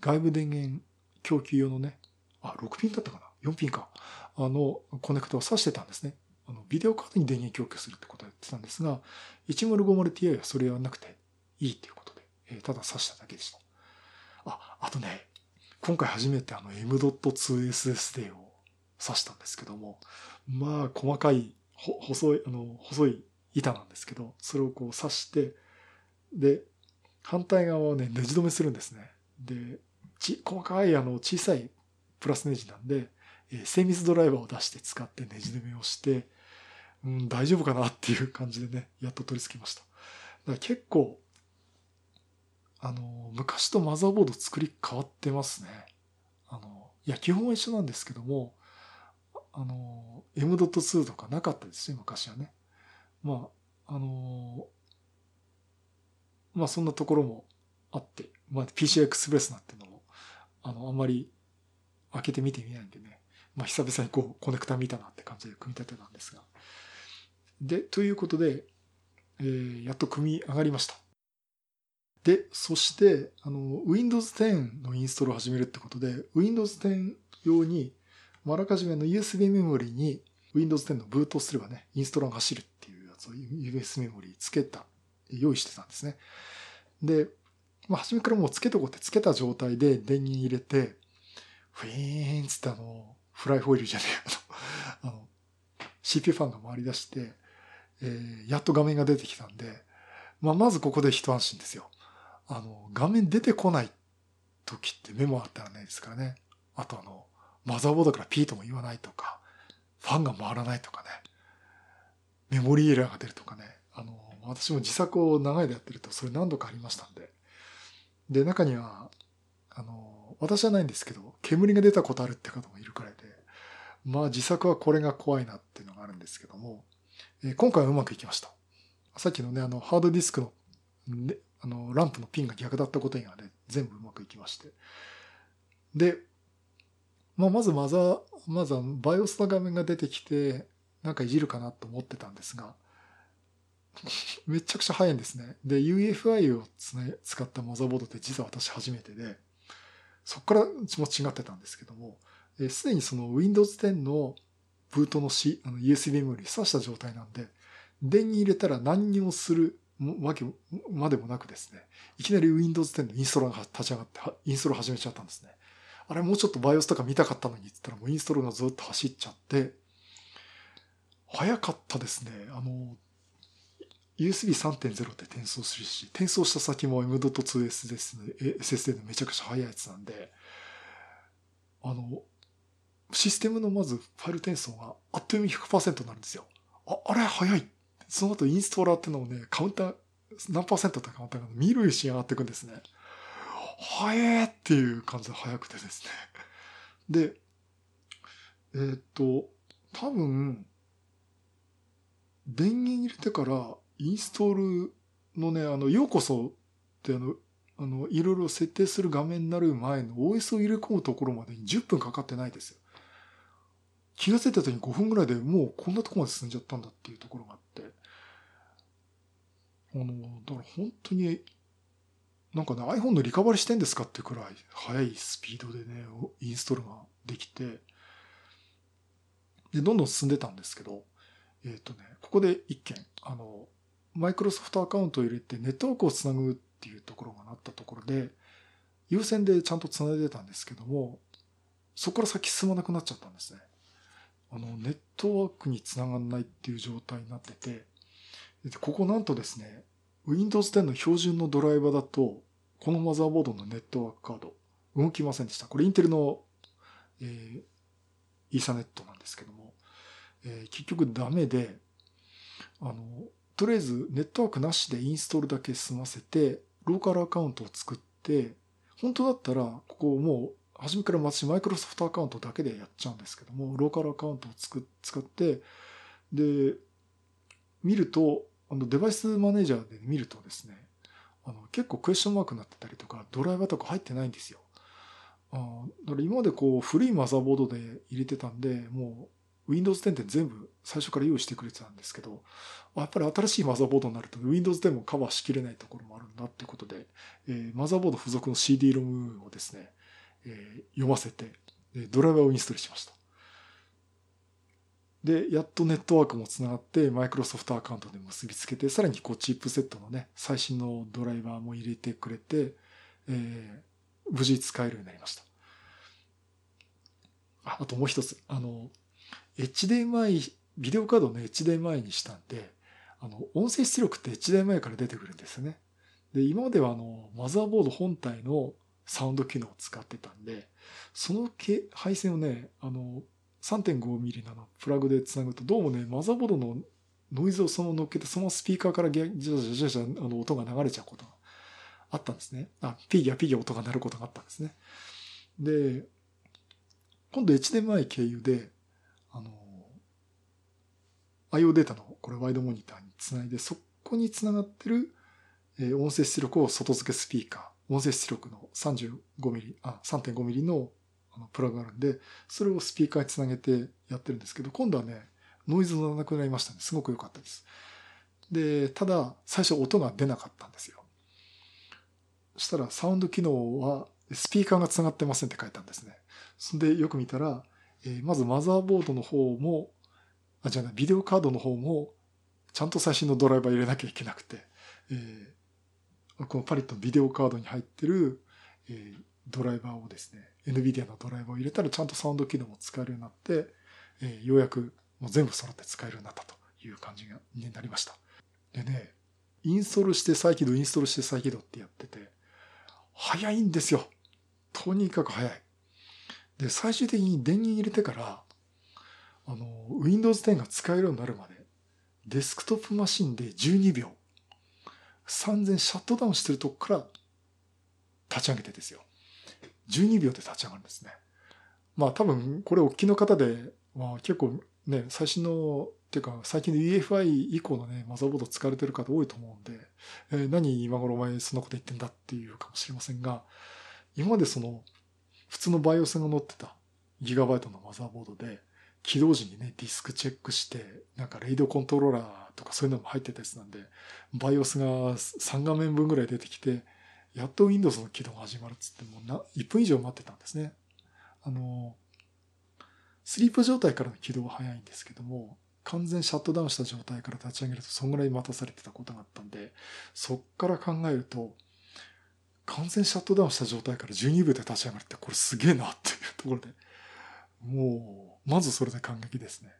Speaker 1: 外部電源供給用のね、あ、6ピンだったかな ?4 ピンか。あの、コネクタを挿してたんですね。あの、ビデオカードに電源供給するってことをやってたんですが、1050ti はそれやらなくていいっていうことで、えただ挿しただけでした。あ、あとね、今回初めてあの M.2SSD を挿したんですけども、まあ細かい、細い、あの、細い板なんですけど、それをこう挿して、で、反対側をね、ネジ止めするんですね。で、ち、細かいあの小さいプラスネジなんで、えー、精密ドライバーを出して使ってネジ止めをして、うん、大丈夫かなっていう感じでね、やっと取り付けました。だから結構、あの、昔とマザーボード作り変わってますね。あの、いや、基本は一緒なんですけども、あの、M.2 とかなかったですよ、昔はね。まあ、あの、まあそんなところもあって、まあ PCI Express なんてのも、あの、あんまり開けてみてみないんでね、まあ久々にこうコネクタ見たなって感じで組み立てたんですが。で、ということで、えー、やっと組み上がりました。で、そして、あの、Windows 10のインストールを始めるってことで、Windows 10用に、あらかじめの USB メモリに Windows 10のブートすればね、インストールが走るっていうやつを USB メモリつけた用意してたんですね。で、まあ、初めからもうつけとこうってつけた状態で電源入れて、フィーンつってあの、フライホイールじゃねえ、あの、あの CPU ファンが回り出して、えー、やっと画面が出てきたんで、まあ、まずここで一安心ですよ。あの、画面出てこない時ってメモあったらないですからね。あとあの、マザーボードから P とも言わないとか、ファンが回らないとかね、メモリーエラーが出るとかね、あの、私も自作を長いでやってるとそれ何度かありましたんで。で、中には、あの、私はないんですけど、煙が出たことあるって方もいるくらいで、まあ自作はこれが怖いなっていうのがあるんですけども、えー、今回はうまくいきました。さっきのね、あの、ハードディスクの、ね、あの、ランプのピンが逆だったこと以外で全部うまくいきまして。で、まあ、まずマザー、まずはバイオスの画面が出てきて、なんかいじるかなと思ってたんですが、[LAUGHS] めちゃくちゃ早いんですね。で、UFI を使ったマザーボードって実は私初めてで、そこからも違ってたんですけども、すでにその Windows 10のブートの C、あの USB メモリ挿した状態なんで、電源入れたら何にもするわけまでもなくですね、いきなり Windows 10のインストールが立ち上がって、インストール始めちゃったんですね。あれもうちょっと BIOS とか見たかったのにって言ったらもうインストールがずっと走っちゃって、早かったですね。あの、USB3.0 って転送するし、転送した先も M.2SS、SSD のめちゃくちゃ速いやつなんで、あの、システムのまずファイル転送があっという間に100%になるんですよ。あ、あれ早い。その後インストーラーってのをね、カウンター、何パーセントってカウンターが見るし上がっていくんですね。早えっていう感じで早くてですね。で、えー、っと、多分、電源入れてからインストールのね、あの、ようこそってあの、あの、いろいろ設定する画面になる前の OS を入れ込むところまでに10分かかってないですよ。気がついた時に5分ぐらいでもうこんなとこまで進んじゃったんだっていうところがあって。あの、だから本当に、なんかね、iPhone のリカバリーしてんですかってくらい速いスピードでね、インストールができて、で、どんどん進んでたんですけど、えっ、ー、とね、ここで一件、あの、マイクロソフトアカウントを入れてネットワークをつなぐっていうところがなったところで、優先でちゃんとつないでたんですけども、そこから先進まなくなっちゃったんですね。あの、ネットワークにつながんないっていう状態になってて、ここなんとですね、Windows 10の標準のドライバーだと、このマザーボードのネットワークカード、動きませんでした。これインテルの、えー、イーサネットなんですけども、えー、結局ダメで、あの、とりあえずネットワークなしでインストールだけ済ませて、ローカルアカウントを作って、本当だったら、ここもう、初めから私マイクロソフトアカウントだけでやっちゃうんですけども、ローカルアカウントをつく使って、で、見ると、あの、デバイスマネージャーで見るとですね、あの、結構クエスチョンマークになってたりとか、ドライバーとか入ってないんですよ。あだから今までこう、古いマザーボードで入れてたんで、もう、Windows 10って全部最初から用意してくれてたんですけど、やっぱり新しいマザーボードになると Windows 10もカバーしきれないところもあるんだっていうことで、えー、マザーボード付属の CD-ROM をですね、え、読ませて、ドライバーをインストールしました。で、やっとネットワークもつながって、マイクロソフトアカウントで結びつけて、さらにこうチップセットのね、最新のドライバーも入れてくれて、えー、無事使えるようになりました。ああともう一つ、あの、HDMI、ビデオカードの HDMI にしたんで、あの、音声出力って HDMI から出てくるんですね。で、今まではあの、マザーボード本体のサウンド機能を使ってたんで、その配線をね、あの、3.5ミリのプラグで繋ぐと、どうもね、マザーボードのノイズをその乗っけて、そのスピーカーからギャジャジャジャジャあの音が流れちゃうことがあったんですね。あ、ピギャピギャ音が鳴ることがあったんですね。で、今度 HDMI 経由で、あの、IO データのこれワイドモニターにつないで、そこにつながってる、音声出力を外付けスピーカー、音声出力の 35mm、あ、3.5mm のプラグがあるんで、それをスピーカーにつなげてやってるんですけど、今度はね、ノイズがなくなりましたね。すごく良かったです。で、ただ、最初音が出なかったんですよ。そしたら、サウンド機能は、スピーカーが繋がってませんって書いたんですね。そんで、よく見たら、えー、まずマザーボードの方も、あ、じゃあ、ビデオカードの方も、ちゃんと最新のドライバー入れなきゃいけなくて、えー、このパリットビデオカードに入ってる、えー、ドライバーをですね、NVIDIA のドライバーを入れたらちゃんとサウンド機能も使えるようになって、えー、ようやくもう全部揃って使えるようになったという感じになりました。でね、インストールして再起動、インストールして再起動ってやってて、早いんですよ。とにかく早い。で、最終的に電源入れてから、あの、Windows 10が使えるようになるまで、デスクトップマシンで12秒、3000シャットダウンしてるとこから立ち上げてですよ。12秒で立ち上がるんですね。まあ多分、これ大きの方で、まあ結構ね、最新の、っていうか最近の EFI 以降のね、マザーボード使われてる方多いと思うんで、えー、何今頃お前そんなこと言ってんだっていうかもしれませんが、今までその、普通のバイオスが載ってたギガバイトのマザーボードで、起動時にね、ディスクチェックして、なんかレイドコントローラーとかそういうのも入ってたやつなんで、バイオスが3画面分ぐらい出てきて、やっと Windows の起動が始まるっつってもな、1分以上待ってたんですね。あの、スリープ状態からの起動は早いんですけども、完全シャットダウンした状態から立ち上げるとそんぐらい待たされてたことがあったんで、そっから考えると、完全シャットダウンした状態から12秒で立ち上がるってこれすげえなっていうところで、もう、まずそれで感激ですね。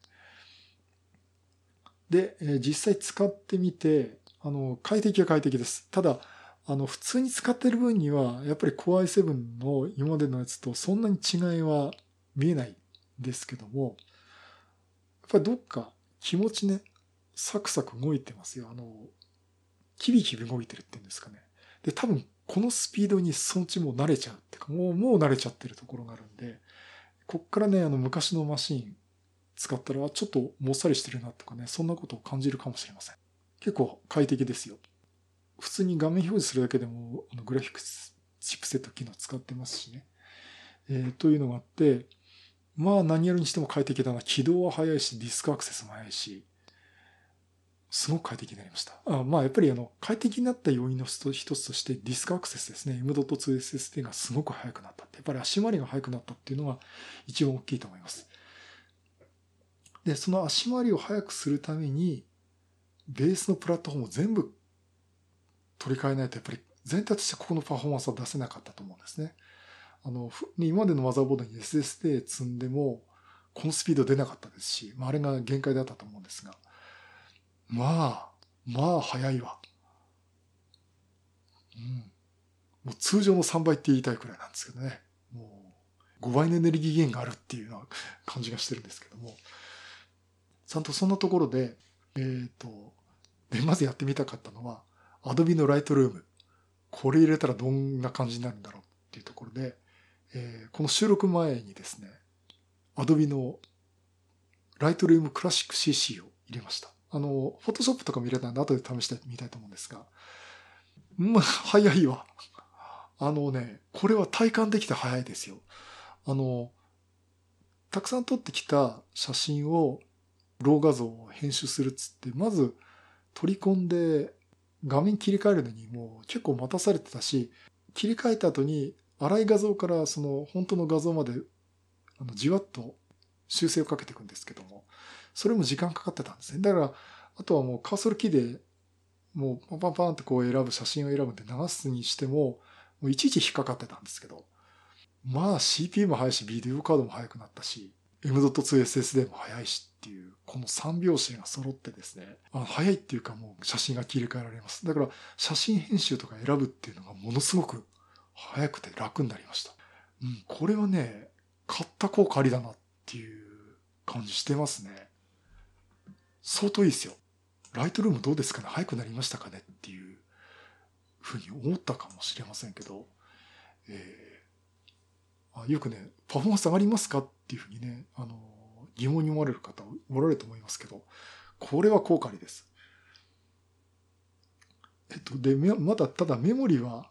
Speaker 1: で、え、実際使ってみて、あの、快適は快適です。ただ、あの、普通に使ってる分には、やっぱり Core i7 の今までのやつとそんなに違いは見えないんですけども、やっぱりどっか気持ちね、サクサク動いてますよ。あの、キビキビ動いてるって言うんですかね。で、多分このスピードにそのうちもう慣れちゃうっていうか、もう、もう慣れちゃってるところがあるんで、こっからね、あの昔のマシン使ったら、ちょっともっさりしてるなとかね、そんなことを感じるかもしれません。結構快適ですよ。普通に画面表示するだけでも、あのグラフィックスチップセット機能使ってますしね。えー、というのがあって、まあ何やるにしても快適だな。起動は早いし、ディスクアクセスも早いし、すごく快適になりました。あまあやっぱりあの、快適になった要因の一つとしてディスクアクセスですね。M.2SSD がすごく速くなったって。やっぱり足回りが速くなったっていうのが一番大きいと思います。で、その足回りを速くするために、ベースのプラットフォームを全部取り替えないとやっぱり全体としてここのパフォーマンスは出せなかったと思うんですね。あの、今までのマザーボードに SSD 積んでも、このスピード出なかったですし、まあ、あれが限界だったと思うんですが、まあ、まあ、早いわ。うん。もう通常の3倍って言いたいくらいなんですけどね。もう、5倍のエネルギー源があるっていうような感じがしてるんですけども。ちゃんとそんなところで、えっ、ー、と、で、まずやってみたかったのは、Adobe の Lightroom。これ入れたらどんな感じになるんだろうっていうところで、えー、この収録前にですね、Adobe の Lightroom Classic CC を入れました。あの、Photoshop とかも入れたんで後で試してみたいと思うんですが、まあ、[LAUGHS] 早いわ。あのね、これは体感できて早いですよ。あの、たくさん撮ってきた写真を、ロー画像を編集するっつって、まず取り込んで画面切り替えるのにもう結構待たされてたし、切り替えた後に粗い画像からその本当の画像まであのじわっと修正をかけていくんですけども、それも時間かかってたんですね。だから、あとはもうカーソルキーでもうパンパンパンってこう選ぶ、写真を選ぶって流すにしても、もういちいち引っかかってたんですけど、まあ CPU も速いし、ビデオカードも速くなったし、M.2SSD も速いしっていう、この3拍子が揃ってですね、あ速いっていうかもう写真が切り替えられます。だから写真編集とか選ぶっていうのがものすごく早くて楽になりました。うん、これはね、買った効果ありだなっていう感じしてますね。相当いいですよ。ライトルームどうですかね？早くなりましたかね？っていうふうに思ったかもしれませんけど、えー、あよくね、パフォーマンス上がりますか？っていうふうにね、あの、疑問に思われる方おられると思いますけど、これは効果ありです。えっと、で、まだ、ただメモリは、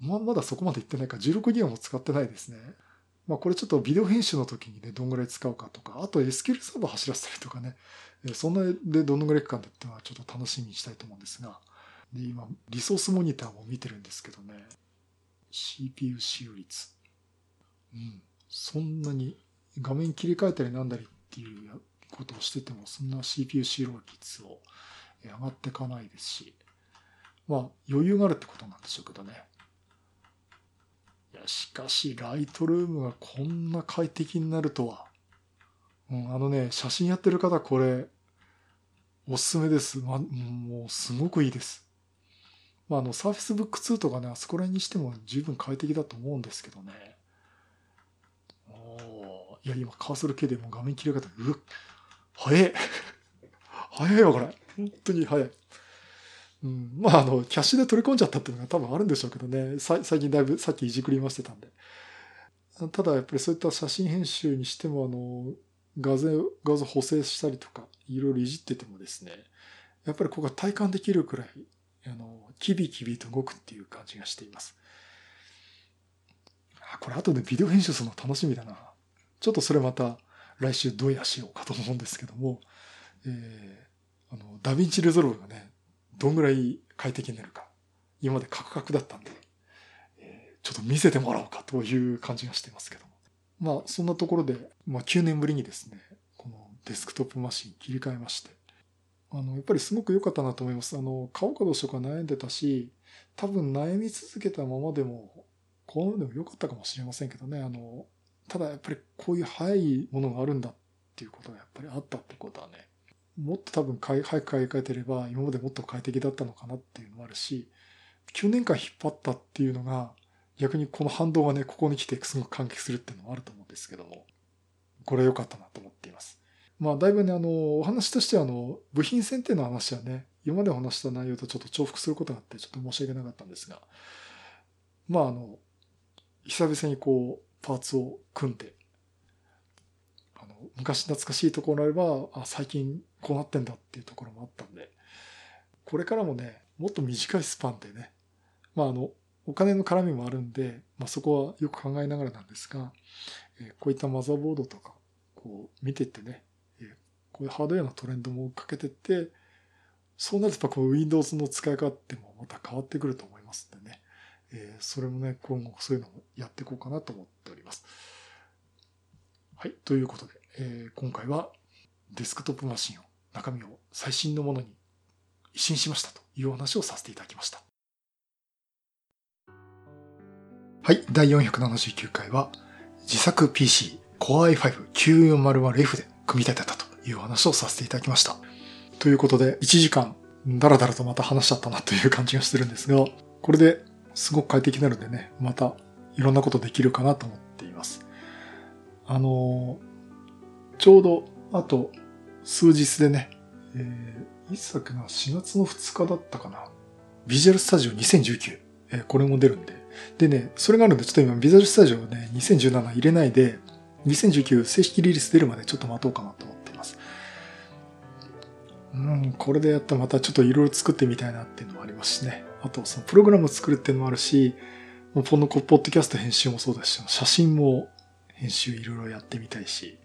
Speaker 1: ま、まだそこまでいってないか16ギガも使ってないですね。まあこれちょっとビデオ編集の時にね、どんぐらい使うかとか、あと SQL サーバー走らせたりとかね、そんなでどのぐらいかかっていうのはちょっと楽しみにしたいと思うんですが、で今、リソースモニターも見てるんですけどね、CPU 使用率。うん、そんなに画面切り替えたりなんだりっていうことをしてても、そんな CPU 使用率を上がっていかないですし、まあ余裕があるってことなんでしょうけどね。いや、しかし、ライトルームがこんな快適になるとは。うん、あのね、写真やってる方、これ、おすすめです。ま、もう、すごくいいです。まあ、あの、サーフィスブック2とかね、あそこら辺にしても十分快適だと思うんですけどね。おいや、今、カーソル系でも画面切り方、うわ、早い [LAUGHS] 早いわ、これ。本当に早い。うん、まあ、あの、キャッシュで取り込んじゃったっていうのが多分あるんでしょうけどね。最近だいぶ、さっきいじくりましてたんで。ただ、やっぱりそういった写真編集にしても、あの、画像、画像補正したりとか、いろいろいじっててもですね、やっぱりここが体感できるくらい、あの、キビキビと動くっていう感じがしています。あ、これ後でビデオ編集するの楽しみだな。ちょっとそれまた来週どうやしようかと思うんですけども、えー、あの、ダヴィンチレゾルブがね、どんぐらい快適になるか。今までカクカクだったんで、えー、ちょっと見せてもらおうかという感じがしてますけど。まあ、そんなところで、まあ、9年ぶりにですね、このデスクトップマシン切り替えまして、あの、やっぱりすごく良かったなと思います。あの、買おうかどうしようか悩んでたし、多分悩み続けたままでも、このままでも良かったかもしれませんけどね、あの、ただやっぱりこういう早いものがあるんだっていうことがやっぱりあったってことはね、もっと多分早く買い替えてれば今までもっと快適だったのかなっていうのもあるし、9年間引っ張ったっていうのが、逆にこの反動がね、ここに来てすごく関係するっていうのもあると思うんですけども、これ良かったなと思っています。まあ、だいぶね、あの、お話としては、あの、部品選定の話はね、今までお話した内容とちょっと重複することがあって、ちょっと申し訳なかったんですが、まあ、あの、久々にこう、パーツを組んで、あの、昔懐かしいところあれば、あ、最近こうなってんだっていうところもあったんで、これからもね、もっと短いスパンでね、まあ、あの、お金の絡みもあるんで、まあ、そこはよく考えながらなんですが、えこういったマザーボードとか、こう見てってね、えこういうハードウェアのトレンドも追っかけてって、そうなるとやっぱこう Windows の使い方ってもまた変わってくると思いますんでね、えそれもね、今後そういうのもやっていこうかなと思っております。はい、ということで、え今回はデスクトップマシンを、中身を最新のものに一新しましたというお話をさせていただきました。はい、第479回は、自作 PC Core i5-9400F で組み立てたという話をさせていただきました。ということで、1時間、だらだらとまた話しちゃったなという感じがしてるんですが、これですごく快適になるんでね、またいろんなことできるかなと思っています。あの、ちょうどあと数日でね、えいつだっけな ?4 月の2日だったかな。ビジュアルスタジオ2019。えー、これも出るんで。でね、それがあるんで、ちょっと今ビジュアルスタジオね、2017入れないで、2019正式リリース出るまでちょっと待とうかなと思っています。うん、これでやったらまたちょっといろいろ作ってみたいなっていうのもありますしね。あと、そのプログラムを作るっていうのもあるし、もうポンのポッドキャスト編集もそうだし、写真も編集いろいろやってみたいし、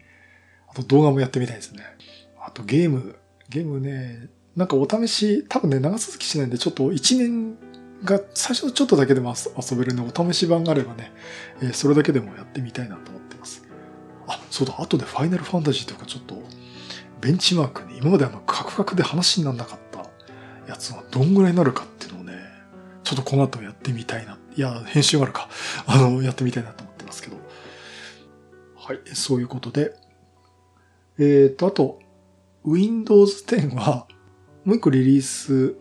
Speaker 1: あと動画もやってみたいですね。あとゲーム、ゲームね、なんかお試し、多分ね、長続きしないんで、ちょっと1年が最初ちょっとだけでも遊べるね、お試し版があればね、えー、それだけでもやってみたいなと思ってます。あ、そうだ、後でファイナルファンタジーとかちょっと、ベンチマークね、今まであの、カクカクで話にならなかったやつがどんぐらいになるかっていうのをね、ちょっとこの後やってみたいな。いや、編集があるか。あの、やってみたいなと思ってますけど。はい、そういうことで。えっ、と、あと、Windows 10は、もう一個リリース、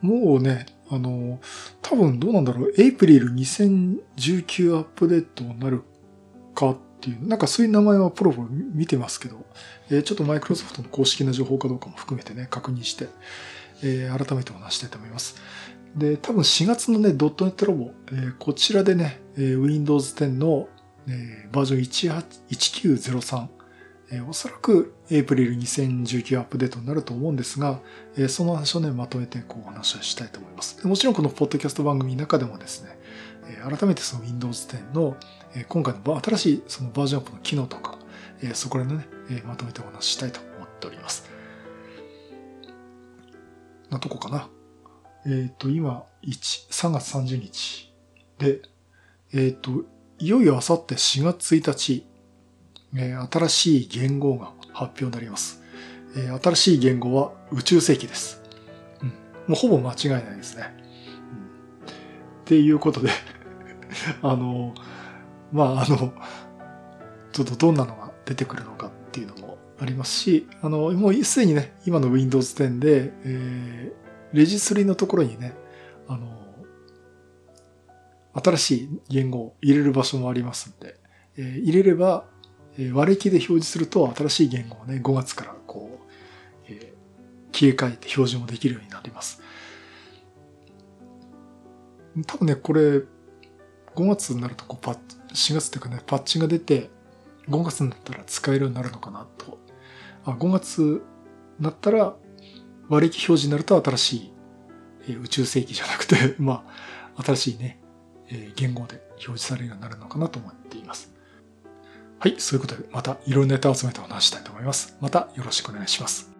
Speaker 1: もうね、あの、多分どうなんだろう、エイプリル2019アップデートになるかっていう、なんかそういう名前はポロポロ見てますけど、えー、ちょっとマイクロソフトの公式な情報かどうかも含めてね、確認して、えー、改めてお話したいと思います。で、多分4月のね、ドットネットロボ、えー、こちらでね、えー、Windows 10の、えー、バージョン1903、え、おそらくエイプリル2019アップデートになると思うんですが、え、その話をね、まとめてこうお話をしたいと思います。もちろんこのポッドキャスト番組の中でもですね、え、改めてその Windows 10の、え、今回の新しいそのバージョンアップの機能とか、え、そこら辺のね、え、まとめてお話ししたいと思っております。なとこかな。えっ、ー、と、今、1、3月30日で、えっ、ー、と、いよいよあさって4月1日、新しい言語が発表になります。新しい言語は宇宙世紀です。うん、もうほぼ間違いないですね。うん、っていうことで [LAUGHS] あの、まあ、あの、ちょっとどんなのが出てくるのかっていうのもありますし、あの、もうすでにね、今の Windows 10で、えー、レジスリーのところにね、あの、新しい言語を入れる場所もありますんで、えー、入れれば割り切で表示すると新しい言語をね、5月からこう、えー、切り替えて表示もできるようになります。多分ね、これ、5月になるとこうパッ、4月っていうかね、パッチが出て、5月になったら使えるようになるのかなと。あ5月になったら割り切表示になると新しい、えー、宇宙世紀じゃなくて、[LAUGHS] まあ、新しいね、えー、言語で表示されるようになるのかなと思っています。はい、そういうことでまたいろんなネタを集めてお話したいと思います。またよろしくお願いします。